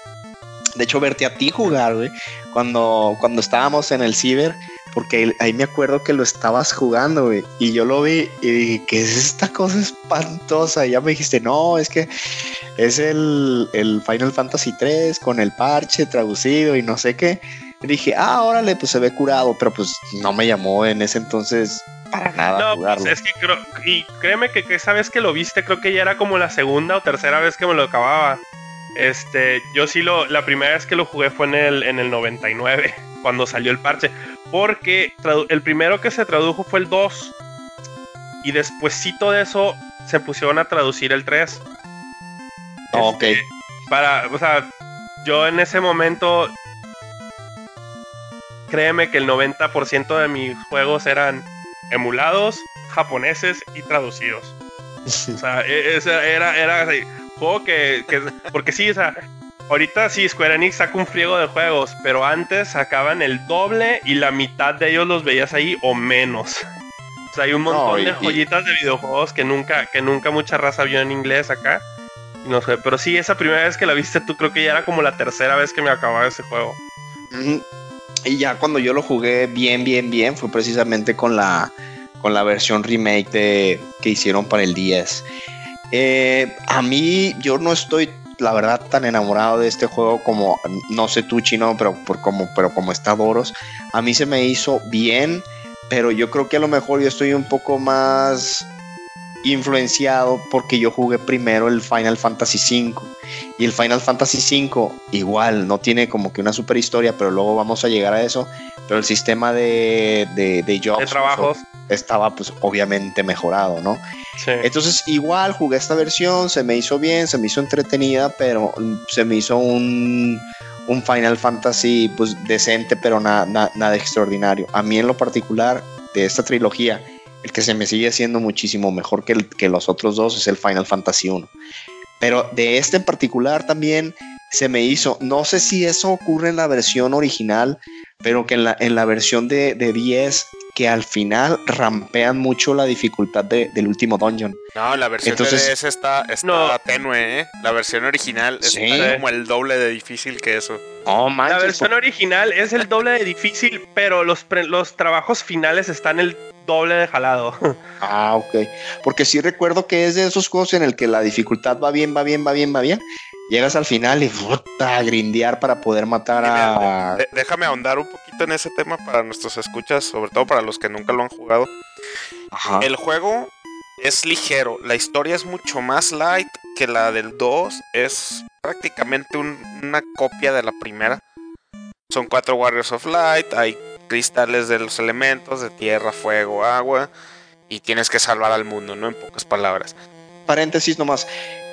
de hecho, verte a ti jugar, güey, cuando, cuando estábamos en el ciber porque ahí me acuerdo que lo estabas jugando, güey, y yo lo vi y dije, ¿qué es esta cosa espantosa? Y ya me dijiste, no, es que es el, Final Fantasy 3 con el parche traducido y no sé qué. Y dije, ah, órale, pues se ve curado, pero pues no me llamó en ese entonces para nada. No, pues es que creo, y créeme que, que esa vez que lo viste, creo que ya era como la segunda o tercera vez que me lo acababa. Este, yo sí lo, la primera vez que lo jugué fue en el, en el 99, cuando salió el parche. Porque el primero que se tradujo fue el 2. Y despuésito de eso se pusieron a traducir el 3. ok. Este, para, o sea, yo en ese momento. Créeme que el 90% de mis juegos eran emulados, japoneses y traducidos. o sea, e, era, era así. Juego que, que. Porque sí, o sea, Ahorita sí, Square Enix saca un friego de juegos, pero antes sacaban el doble y la mitad de ellos los veías ahí o menos. O sea, hay un montón de joyitas de videojuegos que nunca, que nunca mucha raza vio en inglés acá. No sé, pero sí, esa primera vez que la viste tú creo que ya era como la tercera vez que me acababa ese juego. Y ya cuando yo lo jugué bien, bien, bien, fue precisamente con la, con la versión remake de, que hicieron para el 10. Eh, a mí, yo no estoy, la verdad, tan enamorado de este juego como, no sé tú, chino, pero, por como, pero como está Boros. A mí se me hizo bien, pero yo creo que a lo mejor yo estoy un poco más influenciado porque yo jugué primero el Final Fantasy V y el Final Fantasy V igual no tiene como que una super historia pero luego vamos a llegar a eso pero el sistema de, de, de jobs De trabajos. estaba pues obviamente mejorado no Sí. entonces igual jugué esta versión se me hizo bien se me hizo entretenida pero se me hizo un un Final Fantasy pues decente pero na- na- nada extraordinario a mí en lo particular de esta trilogía el que se me sigue haciendo muchísimo mejor que, el- que los otros dos es el Final Fantasy 1. Pero de este en particular también se me hizo, no sé si eso ocurre en la versión original, pero que en la, en la versión de, de 10, que al final rampean mucho la dificultad de- del último dungeon. No, la versión Entonces- de DS está, está No. tenue, ¿eh? La versión original Sí. está como el doble de difícil que eso. Oh, La manches, versión original es el doble de difícil, pero los, pre- los trabajos finales están el doble de jalado. Ah, ok. Porque sí recuerdo que es de esos juegos en el que la dificultad va bien, va bien, va bien, va bien. Llegas al final y puta, a grindear para poder matar a. déjame ahondar un poquito en ese tema para nuestros escuchas, sobre todo para los que nunca lo han jugado. Ajá. El juego es ligero, la historia es mucho más light que la del 2, es prácticamente un- una copia de la primera. Son cuatro Warriors of Light, hay cristales de los elementos, de tierra, fuego, agua, y tienes que salvar al mundo, ¿no? En pocas palabras. Paréntesis nomás.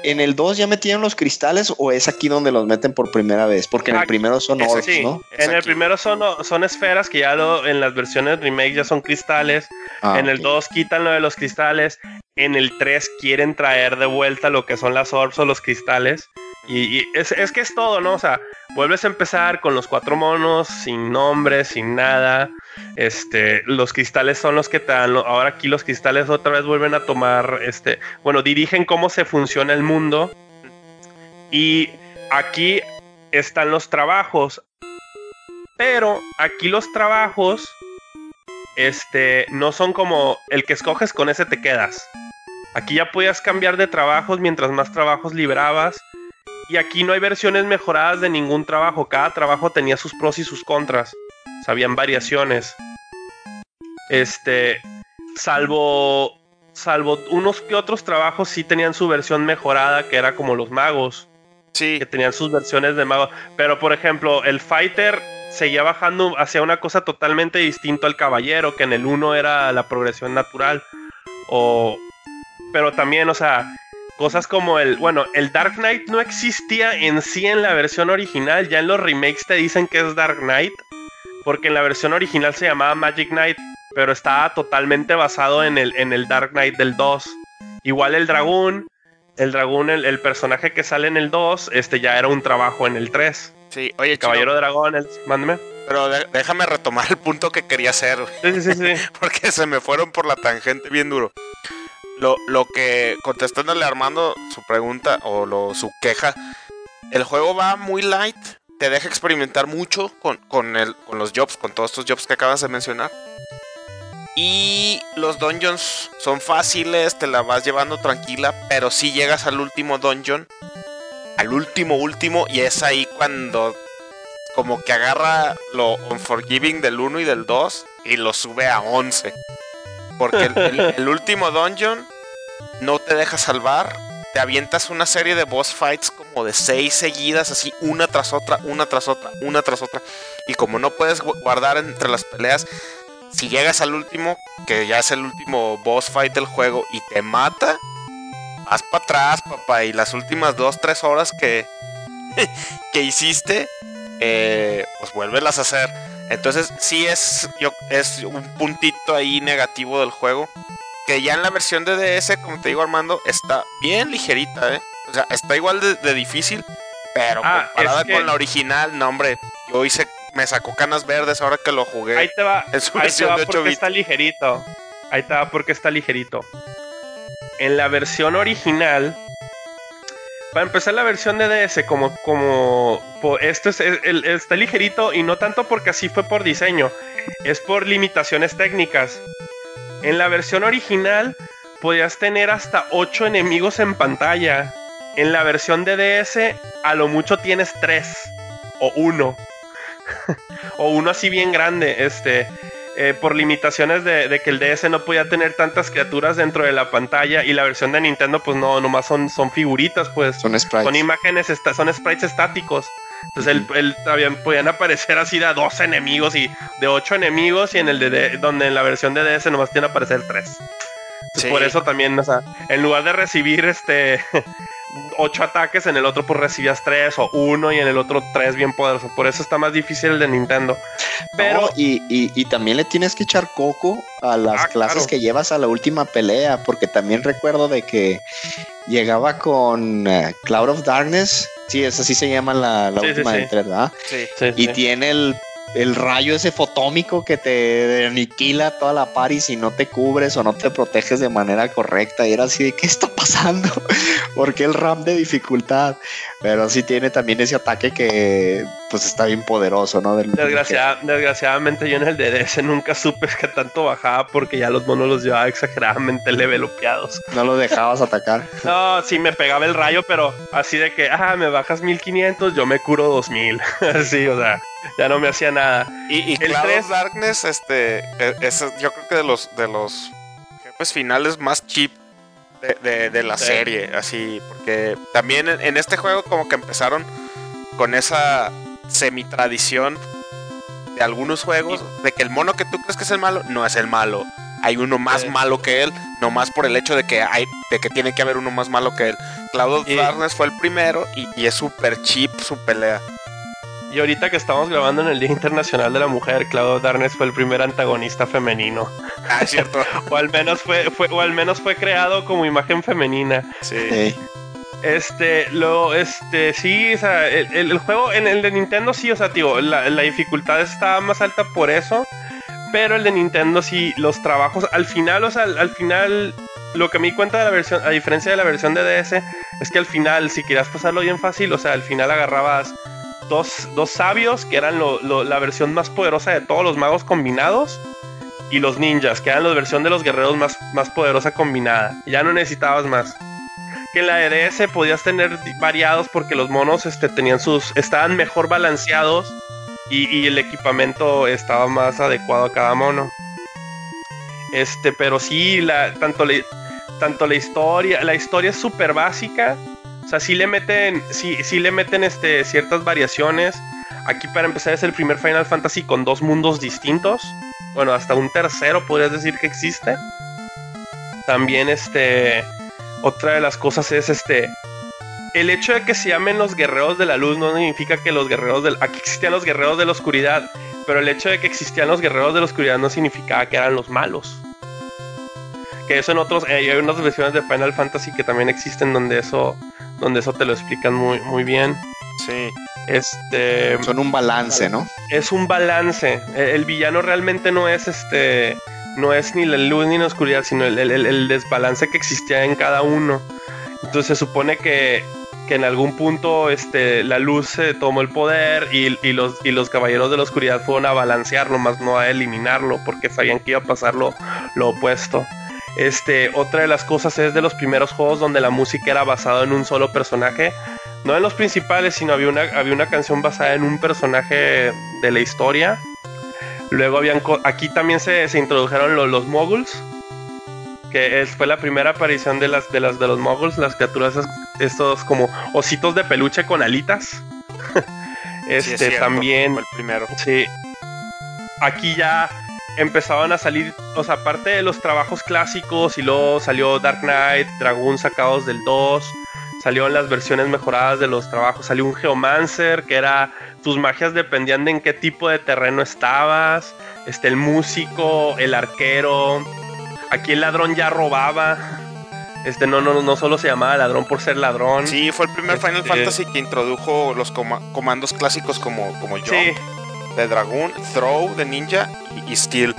¿En el 2 ya metieron los cristales o es aquí donde los meten por primera vez? Porque en el Aquí- primero son orbs. ¿no? Es en el primero son, son esferas que ya lo, en las versiones remake ya son cristales. Ah, en el ok. 2 quitan lo de los cristales. En el 3 quieren traer de vuelta lo que son las orbs o los cristales. Y, y es, es que es todo, ¿no? O sea, vuelves a empezar con los cuatro monos, sin nombre, sin nada. Este, los cristales son los que te dan. Ahora aquí los cristales otra vez vuelven a tomar, este, bueno, dirigen cómo se funciona el mundo. Y aquí están los trabajos. Pero aquí los trabajos este, no son como el que escoges con ese te quedas. Aquí ya podías cambiar de trabajos mientras más trabajos librabas. Y aquí no hay versiones mejoradas de ningún trabajo. Cada trabajo tenía sus pros y sus contras. Habían variaciones. Este, salvo, salvo unos que otros trabajos sí tenían su versión mejorada, que era como los magos Sí, que tenían sus versiones de mago. Pero, por ejemplo, el fighter seguía bajando hacia una cosa totalmente distinta al caballero, que en el 1 era la progresión natural. O. Pero también, o sea, cosas como el. Bueno, el Dark Knight no existía en sí en la versión original. Ya en los remakes te dicen que es Dark Knight. Porque en la versión original se llamaba Magic Knight. Pero estaba totalmente basado en el, en el Dark Knight del 2. Igual el dragón. El dragón, el, el personaje que sale en el 2, este ya era un trabajo en el 3. sí. Oye, El caballero dragón, el, mándeme. pero de- déjame retomar el punto que quería hacer, Sí, sí, sí, sí. porque se me fueron por la tangente bien duro. Lo, lo que, contestándole a Armando su pregunta o lo, su queja, el juego va muy light, te deja experimentar mucho con, con, el, con los jobs, con todos estos jobs que acabas de mencionar. Y los dungeons son fáciles, te la vas llevando tranquila, pero si llegas al último dungeon, al último último, y es ahí cuando como que agarra lo unforgiving del 1 y del 2 y lo sube a 11. Porque el, el- el último dungeon no te deja salvar, te avientas una serie de boss fights como de 6 seguidas, así una tras otra, una tras otra, una tras otra. Y como no puedes gu- guardar entre las peleas, si llegas al último, que ya es el último boss fight del juego, y te mata, vas para atrás, papá. Y las últimas 2-3 horas que, que hiciste, eh, pues vuélvelas a hacer. Entonces, sí es, yo, es un puntito ahí negativo del juego. Que ya en la versión de DS, como te digo, Armando, está bien ligerita, ¿eh? O sea, está igual de, de difícil, pero Ah, comparada que- con la original, no, hombre. Yo hice, me sacó canas verdes ahora que lo jugué. Ahí te va, en su ahí te versión va de 8 porque bits. está ligerito. Ahí te va porque está ligerito. En la versión original, Para empezar la versión de DS, como, como esto es, el- está ligerito y no tanto porque así fue por diseño, es por limitaciones técnicas. En la versión original podías tener hasta 8 enemigos en pantalla. En la versión de DS a lo mucho tienes 3 o 1. o uno así bien grande, este, eh, por limitaciones de, de que el DS no podía tener tantas criaturas dentro de la pantalla y la versión de Nintendo pues no, nomás son, son figuritas pues. Son sprites. Son imágenes, son sprites estáticos. Entonces el, el- también podían aparecer así de a dos enemigos y de ocho enemigos y en el de, de- donde en la versión de DS nomás tienen aparecer tres. Sí. Por eso también, o sea, en lugar de recibir este ocho ataques, en el otro pues recibías tres o uno y en el otro tres bien poderosos. Por eso está más difícil el de Nintendo. Pero No, y, y- y también le tienes que echar coco a las Ah, clases claro. que llevas a la última pelea, porque también recuerdo de que llegaba con eh, Cloud of Darkness. Sí, esa sí se llama la, la Sí, sí, última sí. de tres, ¿verdad? Sí. sí, Y sí. tiene el, el rayo ese fotómico que te aniquila toda la party si no te cubres o no te proteges de manera correcta. Y era así de, ¿qué está pasando? ¿Por qué el RAM de dificultad? Pero sí tiene también ese ataque que pues está bien poderoso, ¿no? Del- Desgraciada- desgraciadamente yo en el DDS nunca supe que tanto bajaba porque ya los monos los llevaba exageradamente levelopeados. No lo dejabas atacar. No, sí me pegaba el rayo, pero así de que, ah, me bajas 1500, yo me curo 2000. Así, o sea, ya no me hacía nada. Y, y El Cloud tres- of Darkness, este, e- es, yo creo que de los de los jefes finales más cheap de, de- de la Sí. serie, así, porque también en, en este juego como que empezaron con esa semi-tradición de algunos juegos, de que el mono que tú crees que es el malo, no es el malo. Hay uno más Sí. malo que él, nomás por el hecho de que hay, de que tiene que haber uno más malo que él. Cloud of Darkness fue el primero y, y es súper cheap su pelea. Y ahorita que estamos grabando en el Día Internacional de la Mujer, Claudio Darnes fue el primer antagonista femenino. Ah, es cierto. O al menos fue, fue, o al menos fue creado como imagen femenina. Sí. Sí. Este, lo, este, sí, o sea, el, el- el juego en el de Nintendo sí, o sea, tío, la, la dificultad está más alta por eso, pero el de Nintendo sí, los trabajos, al final, o sea, al, al final, lo que me di cuenta de la versión, a diferencia de la versión de DS, es que al final, si querías pasarlo bien fácil, o sea, al final agarrabas dos, dos sabios, que eran la versión más poderosa de todos los magos combinados, y los ninjas, que eran la versión de los guerreros más, más poderosa combinada. Ya no necesitabas más que en la EDS podías tener variados porque los monos este, tenían sus estaban mejor balanceados y, y el equipamiento estaba más adecuado a cada mono. Este, pero sí, la, tanto, la, tanto la historia, la historia es súper básica. O sea, sí le meten, sí, sí le meten este, ciertas variaciones. Aquí para empezar es el primer Final Fantasy con dos mundos distintos. Bueno, hasta un tercero podrías decir que existe. También este otra de las cosas es este el hecho de que se llamen los guerreros de la luz no significa que los guerreros del aquí existían los guerreros de la oscuridad pero el hecho de que existían los guerreros de la oscuridad no significaba que eran los malos que eso en otros eh, hay unas versiones de Final Fantasy que también existen donde eso donde eso te lo explican muy muy bien Sí. este Son un balance, ¿no? es un balance. El, el villano realmente no es este. No es ni la luz ni la oscuridad, sino el, el- el- el desbalance que existía en cada uno. Entonces se supone que, que en algún punto este, la luz se tomó el poder y, y los, y los caballeros de la oscuridad fueron a balancearlo, más no a eliminarlo, porque sabían que iba a pasar lo, lo opuesto. Este, otra de las cosas es de los primeros juegos donde la música era basada en un solo personaje. No en los principales, sino había una, había una canción basada en un personaje de la historia. Luego habían... Aquí también se, se introdujeron lo- los moguls. Que es- fue la primera aparición de las de las de los moguls, las criaturas esas- estos como ositos de peluche con alitas. sí, este es cierto, también el primero. Sí. Aquí ya empezaban a salir, o sea, aparte de los trabajos clásicos y luego salió Dark Knight, Dragoon sacados del 2, salieron las versiones mejoradas de los trabajos, salió un Geomancer que era tus magias dependían de en qué tipo de terreno estabas, este el músico, el arquero, aquí el ladrón ya robaba. Este no no no solo se llamaba ladrón por ser ladrón. Sí, fue el primer Final Este- Fantasy que introdujo los coma- comandos clásicos como, como sí. De Dragoon, Throw, de Ninja y, y Steel.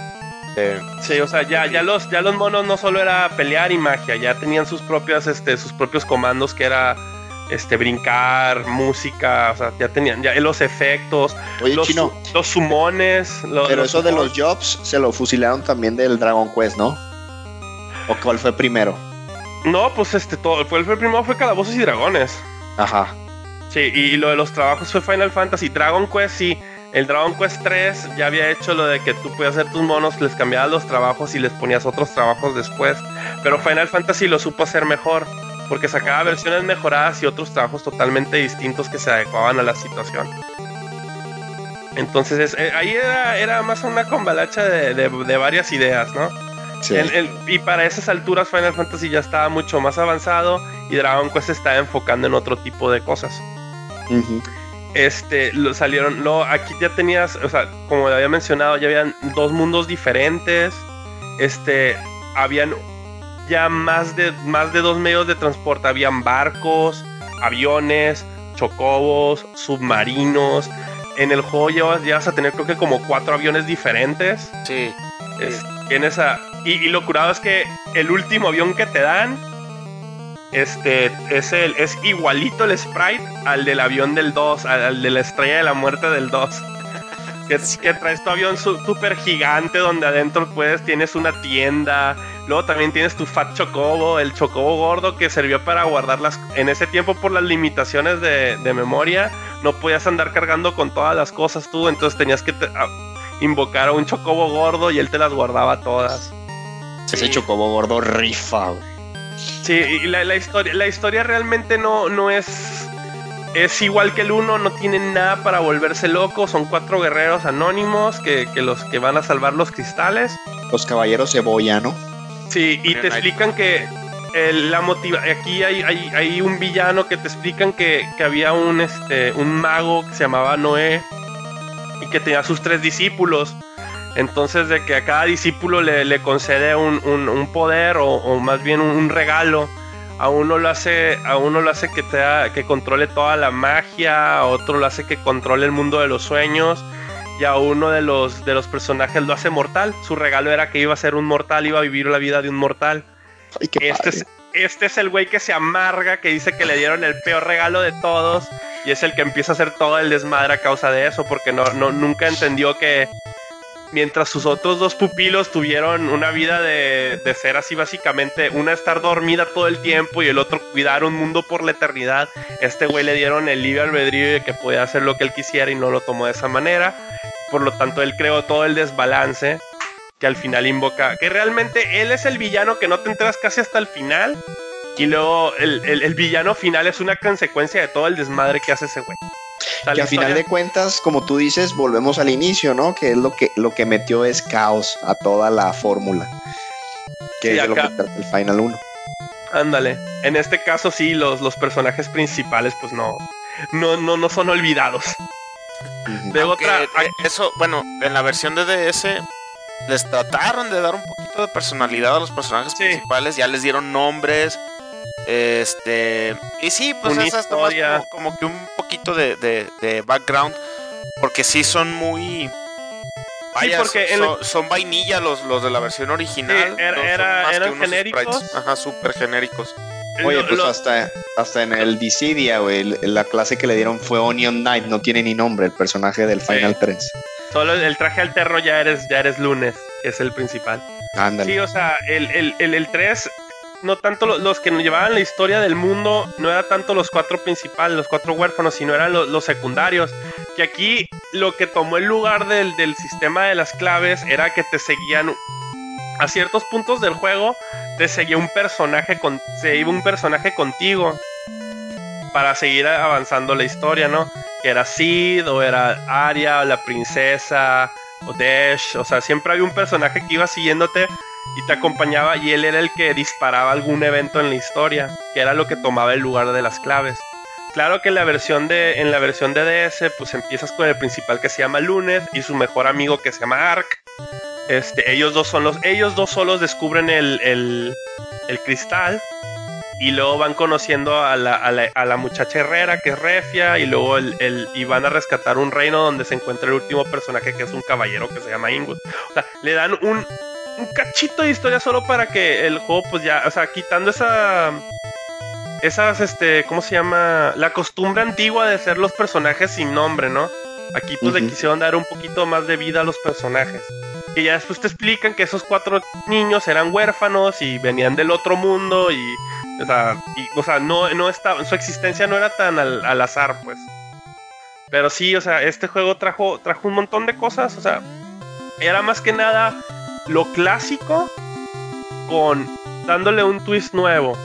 Eh, Sí, o sea, ya, ya los, ya los monos no solo era pelear y magia, ya tenían sus propias, este, sus propios comandos que era este, brincar, música, o sea, ya tenían ya los efectos, Oye, los, Chino, los sumones. lo- pero los eso de los jobs se lo fusilaron también del Dragon Quest, ¿no? ¿O cuál fue primero? No, pues este, todo, fue el primero fue Calabozos y Dragones. Ajá. Sí, y lo de los trabajos fue Final Fantasy. Dragon Quest, sí. El Dragon Quest 3 ya había hecho lo de que tú podías hacer tus monos, les cambiabas los trabajos y les ponías otros trabajos después. Pero Final Fantasy lo supo hacer mejor, porque sacaba versiones mejoradas y otros trabajos totalmente distintos que se adecuaban a la situación. Entonces es- eh, ahí era, era más una combalacha de, de- de varias ideas, ¿no? Sí. El- el- y para esas alturas Final Fantasy ya estaba mucho más avanzado y Dragon Quest estaba enfocando en otro tipo de cosas. Este, lo salieron, lo, aquí ya tenías, o sea, como había mencionado, ya habían dos mundos diferentes, este, habían ya más de, más de dos medios de transporte, habían barcos, aviones, chocobos, submarinos, en el juego ya vas, ya vas a tener creo que como cuatro aviones diferentes, Sí. es- tienes a, y, y lo curado es que el último avión que te dan, este, es el, es igualito el sprite al del avión del 2, al, al de la estrella de la muerte del 2. Que, que traes tu avión súper gigante donde adentro puedes, tienes una tienda. Luego también tienes tu Fat Chocobo, el Chocobo gordo que sirvió para guardarlas. En ese tiempo, por las limitaciones de, de memoria, no podías andar cargando con todas las cosas tú. Entonces tenías que te- a- invocar a un Chocobo gordo y él te las guardaba todas. Ese chocobo gordo rifa, güey. Sí, y la, la historia, la historia realmente no, no es. Es igual que el uno, no tienen nada para volverse locos. Son cuatro guerreros anónimos que, que los que van a salvar los cristales. Los caballeros cebolla, ¿no? Sí, y te explican que el- la motiva aquí hay, hay, hay un villano que te explican que, que había un este un mago que se llamaba Noé y que tenía sus tres discípulos. Entonces de que a cada discípulo le, le concede un, un- un poder o, o más bien un, regalo. A uno lo hace, a uno lo hace que, te da- que controle toda la magia, a otro lo hace que controle el mundo de los sueños y a uno de los, de los personajes lo hace mortal. Su regalo era que iba a ser un mortal, iba a vivir la vida de un mortal. Ay, Este es, este es el güey que se amarga, que dice que le dieron el peor regalo de todos y es el que empieza a hacer todo el desmadre a causa de eso, porque no, no, nunca entendió que mientras sus otros dos pupilos tuvieron una vida de, ser así básicamente, una estar dormida todo el tiempo y el otro cuidar un mundo por la eternidad, este güey le dieron el libre albedrío de que podía hacer lo que él quisiera y no lo tomó de esa manera. Por lo tanto, él creó todo el desbalance que al final invoca. Que realmente él es el villano que no te enteras casi hasta el final. Y luego el, el- el villano final es una consecuencia de todo el desmadre que hace ese güey. Que al final de cuentas, como tú dices, volvemos al inicio, ¿no? Que es lo que, lo que metió es caos a toda la fórmula. Que Sí, es lo que el Final 1. Ándale. En este caso sí, los, los personajes principales pues no, no, no, no son olvidados. De otra... eso, bueno, en la versión de DS les trataron de dar un poquito de personalidad a los personajes Sí. principales, ya les dieron nombres. Este. Y sí, pues Una historia. como, como que un poquito de, de- de background. Porque sí son muy. Vaya, porque son, el- son- vainilla los, los de la versión original. era- no son era- más que eran unos genéricos. sprites. Ajá, súper genéricos. Oye, lo- pues lo- hasta, hasta en el Dissidia, güey, la clase que le dieron fue Onion Knight, no tiene ni nombre el personaje del Final 3. solo el traje alterno ya eres, ya eres lunes, que es el principal. Ándale. Sí, o sea, el, el, el, el 3, no tanto lo- los que nos llevaban la historia del mundo, no era tanto los cuatro principales, los cuatro huérfanos, sino eran lo- los secundarios. Que aquí lo que tomó el lugar del, del sistema de las claves era que te seguían a ciertos puntos del juego, te seguía un personaje con, se iba un personaje contigo para seguir avanzando la historia, ¿no? Era Sid, o era Arya, o la princesa, o Dash, o sea, siempre había un personaje que iba siguiéndote y te acompañaba y él era el que disparaba algún evento en la historia, que era lo que tomaba el lugar de las claves. Claro que en la versión de en la versión de DS pues empiezas con el principal que se llama Lunes y su mejor amigo que se llama Ark. Este, ellos dos son los ellos dos solos descubren el, el, el cristal y luego van conociendo a la, a la, a la muchacha herrera que es Refia y luego el, el- y van a rescatar un reino donde se encuentra el último personaje que es un caballero que se llama Ingus. O sea, le dan un, un cachito de historia solo para que el juego pues ya, o sea, quitando esa esas, este, ¿cómo se llama? La costumbre antigua de ser los personajes sin nombre, ¿no? Aquí pues le quisieron dar un poquito más de vida a los personajes. Y ya después te explican que esos cuatro niños eran huérfanos y venían del otro mundo y, o sea, y, o sea no, no estaba, su existencia no era tan al, al azar, pues. Pero sí, o sea, este juego trajo, trajo un montón de cosas, o sea, era más que nada lo clásico con dándole un twist nuevo.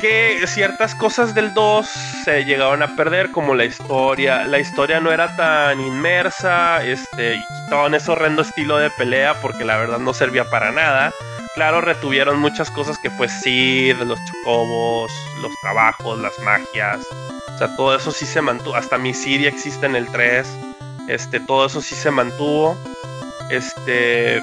Que ciertas cosas del 2 se llegaron a perder, como la historia. La historia no era tan inmersa, este, y quitaban ese horrendo estilo de pelea porque la verdad no servía para nada. Claro, retuvieron muchas cosas que fue Sid, los chocobos, los trabajos, las magias. O sea, todo eso sí se mantuvo. Hasta Misidia existe en el 3. Este, todo eso sí se mantuvo. Este.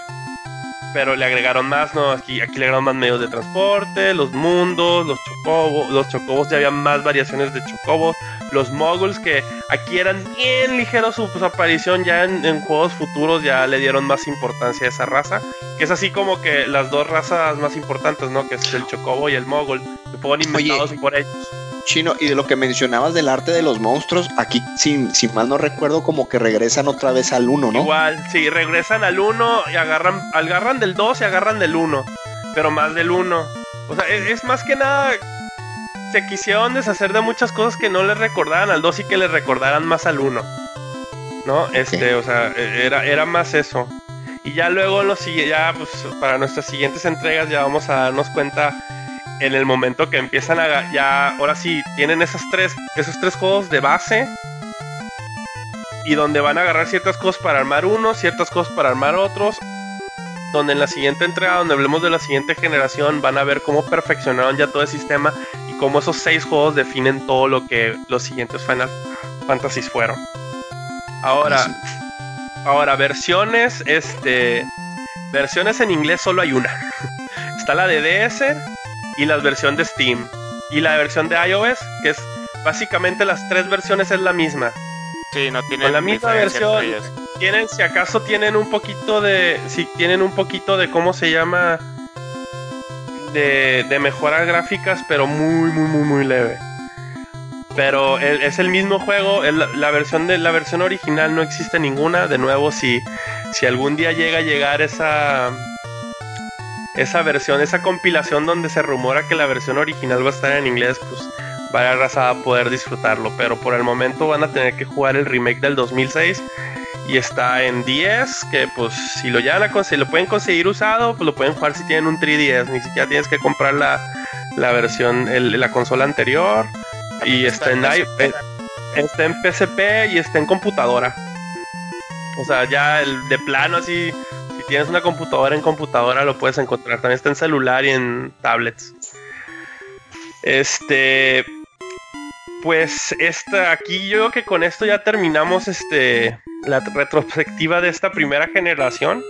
Pero le agregaron más, ¿no? Aquí, aquí le agregaron más medios de transporte, los mundos, los chocobos. Los chocobos ya había más variaciones de chocobos. Los moguls que aquí eran bien ligeros su, su aparición. Ya en, en juegos futuros ya le dieron más importancia a esa raza. Que es así como que las dos razas más importantes, ¿no? Que es el chocobo y el mogul. Que fueron inventados por ellos. Chino, y de lo que mencionabas del arte de los monstruos, aquí, si, si mal no recuerdo, como que regresan otra vez al 1, ¿no? Igual, sí, regresan al 1 y agarran, agarran del 2 y agarran del 1, pero más del 1. O sea, es, es más que nada, se quisieron deshacer de muchas cosas que no les recordaran al 2 y que les recordaran más al 1. ¿No? Este, o sea, e- era, era más eso. Y ya luego, los, sigue- ya, pues, para nuestras siguientes entregas ya vamos a darnos cuenta en el momento que empiezan a ya ahora sí tienen esas tres esos tres juegos de base y donde van a agarrar ciertas cosas para armar unos, ciertas cosas para armar otros, donde en la siguiente entrega, donde hablemos de la siguiente generación, van a ver cómo perfeccionaron ya todo el sistema y cómo esos seis juegos definen todo lo que los siguientes Final Fantasies fueron. Ahora, ahora versiones, este, versiones en inglés solo hay una. Está la de DS y la versión de Steam y la versión de iOS, que es básicamente las tres versiones es la misma. Sí, no tiene Con la misma versión. tienen, si acaso tienen un poquito de, si tienen un poquito de cómo se llama, de, de mejoras gráficas, pero muy, muy, muy, muy leve. Pero el- es el mismo juego, el- la versión de la versión original no existe ninguna. De nuevo, si, si algún día llega a llegar esa esa versión, esa compilación donde se rumora que la versión original va a estar en inglés, pues vaya raza a poder disfrutarlo. Pero por el momento van a tener que jugar el remake del 2006 y está en 10, que pues si lo llegan a conseguir, lo pueden conseguir usado, pues lo pueden jugar si tienen un 3DS, ni siquiera tienes que comprar la, la versión, el- la consola anterior. Y está en, i- eh, está en PSP y está en computadora. O sea, ya el de plano así, tienes una computadora en computadora lo puedes encontrar. También está en celular y en tablets. Este, pues esta aquí yo creo que con esto ya terminamos este la retrospectiva de esta primera generación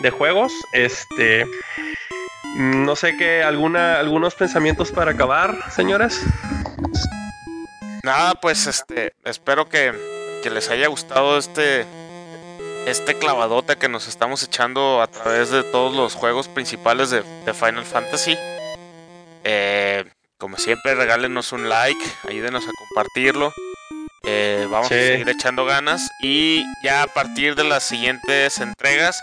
de juegos. Este, no sé qué alguna algunos pensamientos para acabar, señores. Nada, pues este, espero que, que les haya gustado este este clavadote que nos estamos echando a través de todos los juegos principales de, de Final Fantasy. Eh, como siempre, regálenos un like, ayúdenos a compartirlo. Eh, vamos Sí. a seguir echando ganas y ya a partir de las siguientes entregas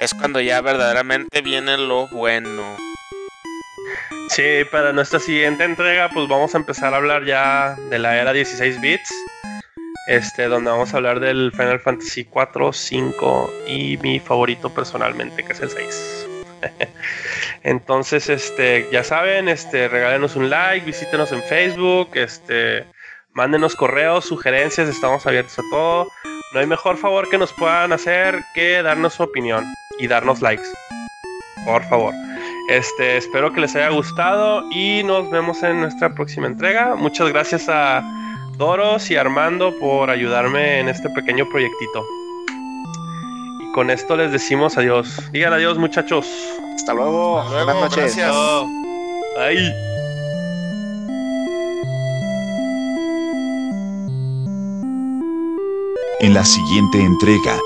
es cuando ya verdaderamente viene lo bueno. Sí, para nuestra siguiente entrega, pues vamos a empezar a hablar ya de la era 16 bits. Este, donde vamos a hablar del Final Fantasy 4, 5 y mi favorito personalmente, que es el 6. Entonces, este, ya saben, este, regálenos un like, visítenos en Facebook, este, mándenos correos, sugerencias, estamos abiertos a todo. No hay mejor favor que nos puedan hacer que darnos su opinión y darnos likes. Por favor. Este, espero que les haya gustado y nos vemos en nuestra próxima entrega. Muchas gracias a Doros y Armando por ayudarme en este pequeño proyectito. Y con esto les decimos adiós. Digan adiós, muchachos. Hasta luego. Hasta luego, Buenas noches. gracias. Ahí. En la siguiente entrega,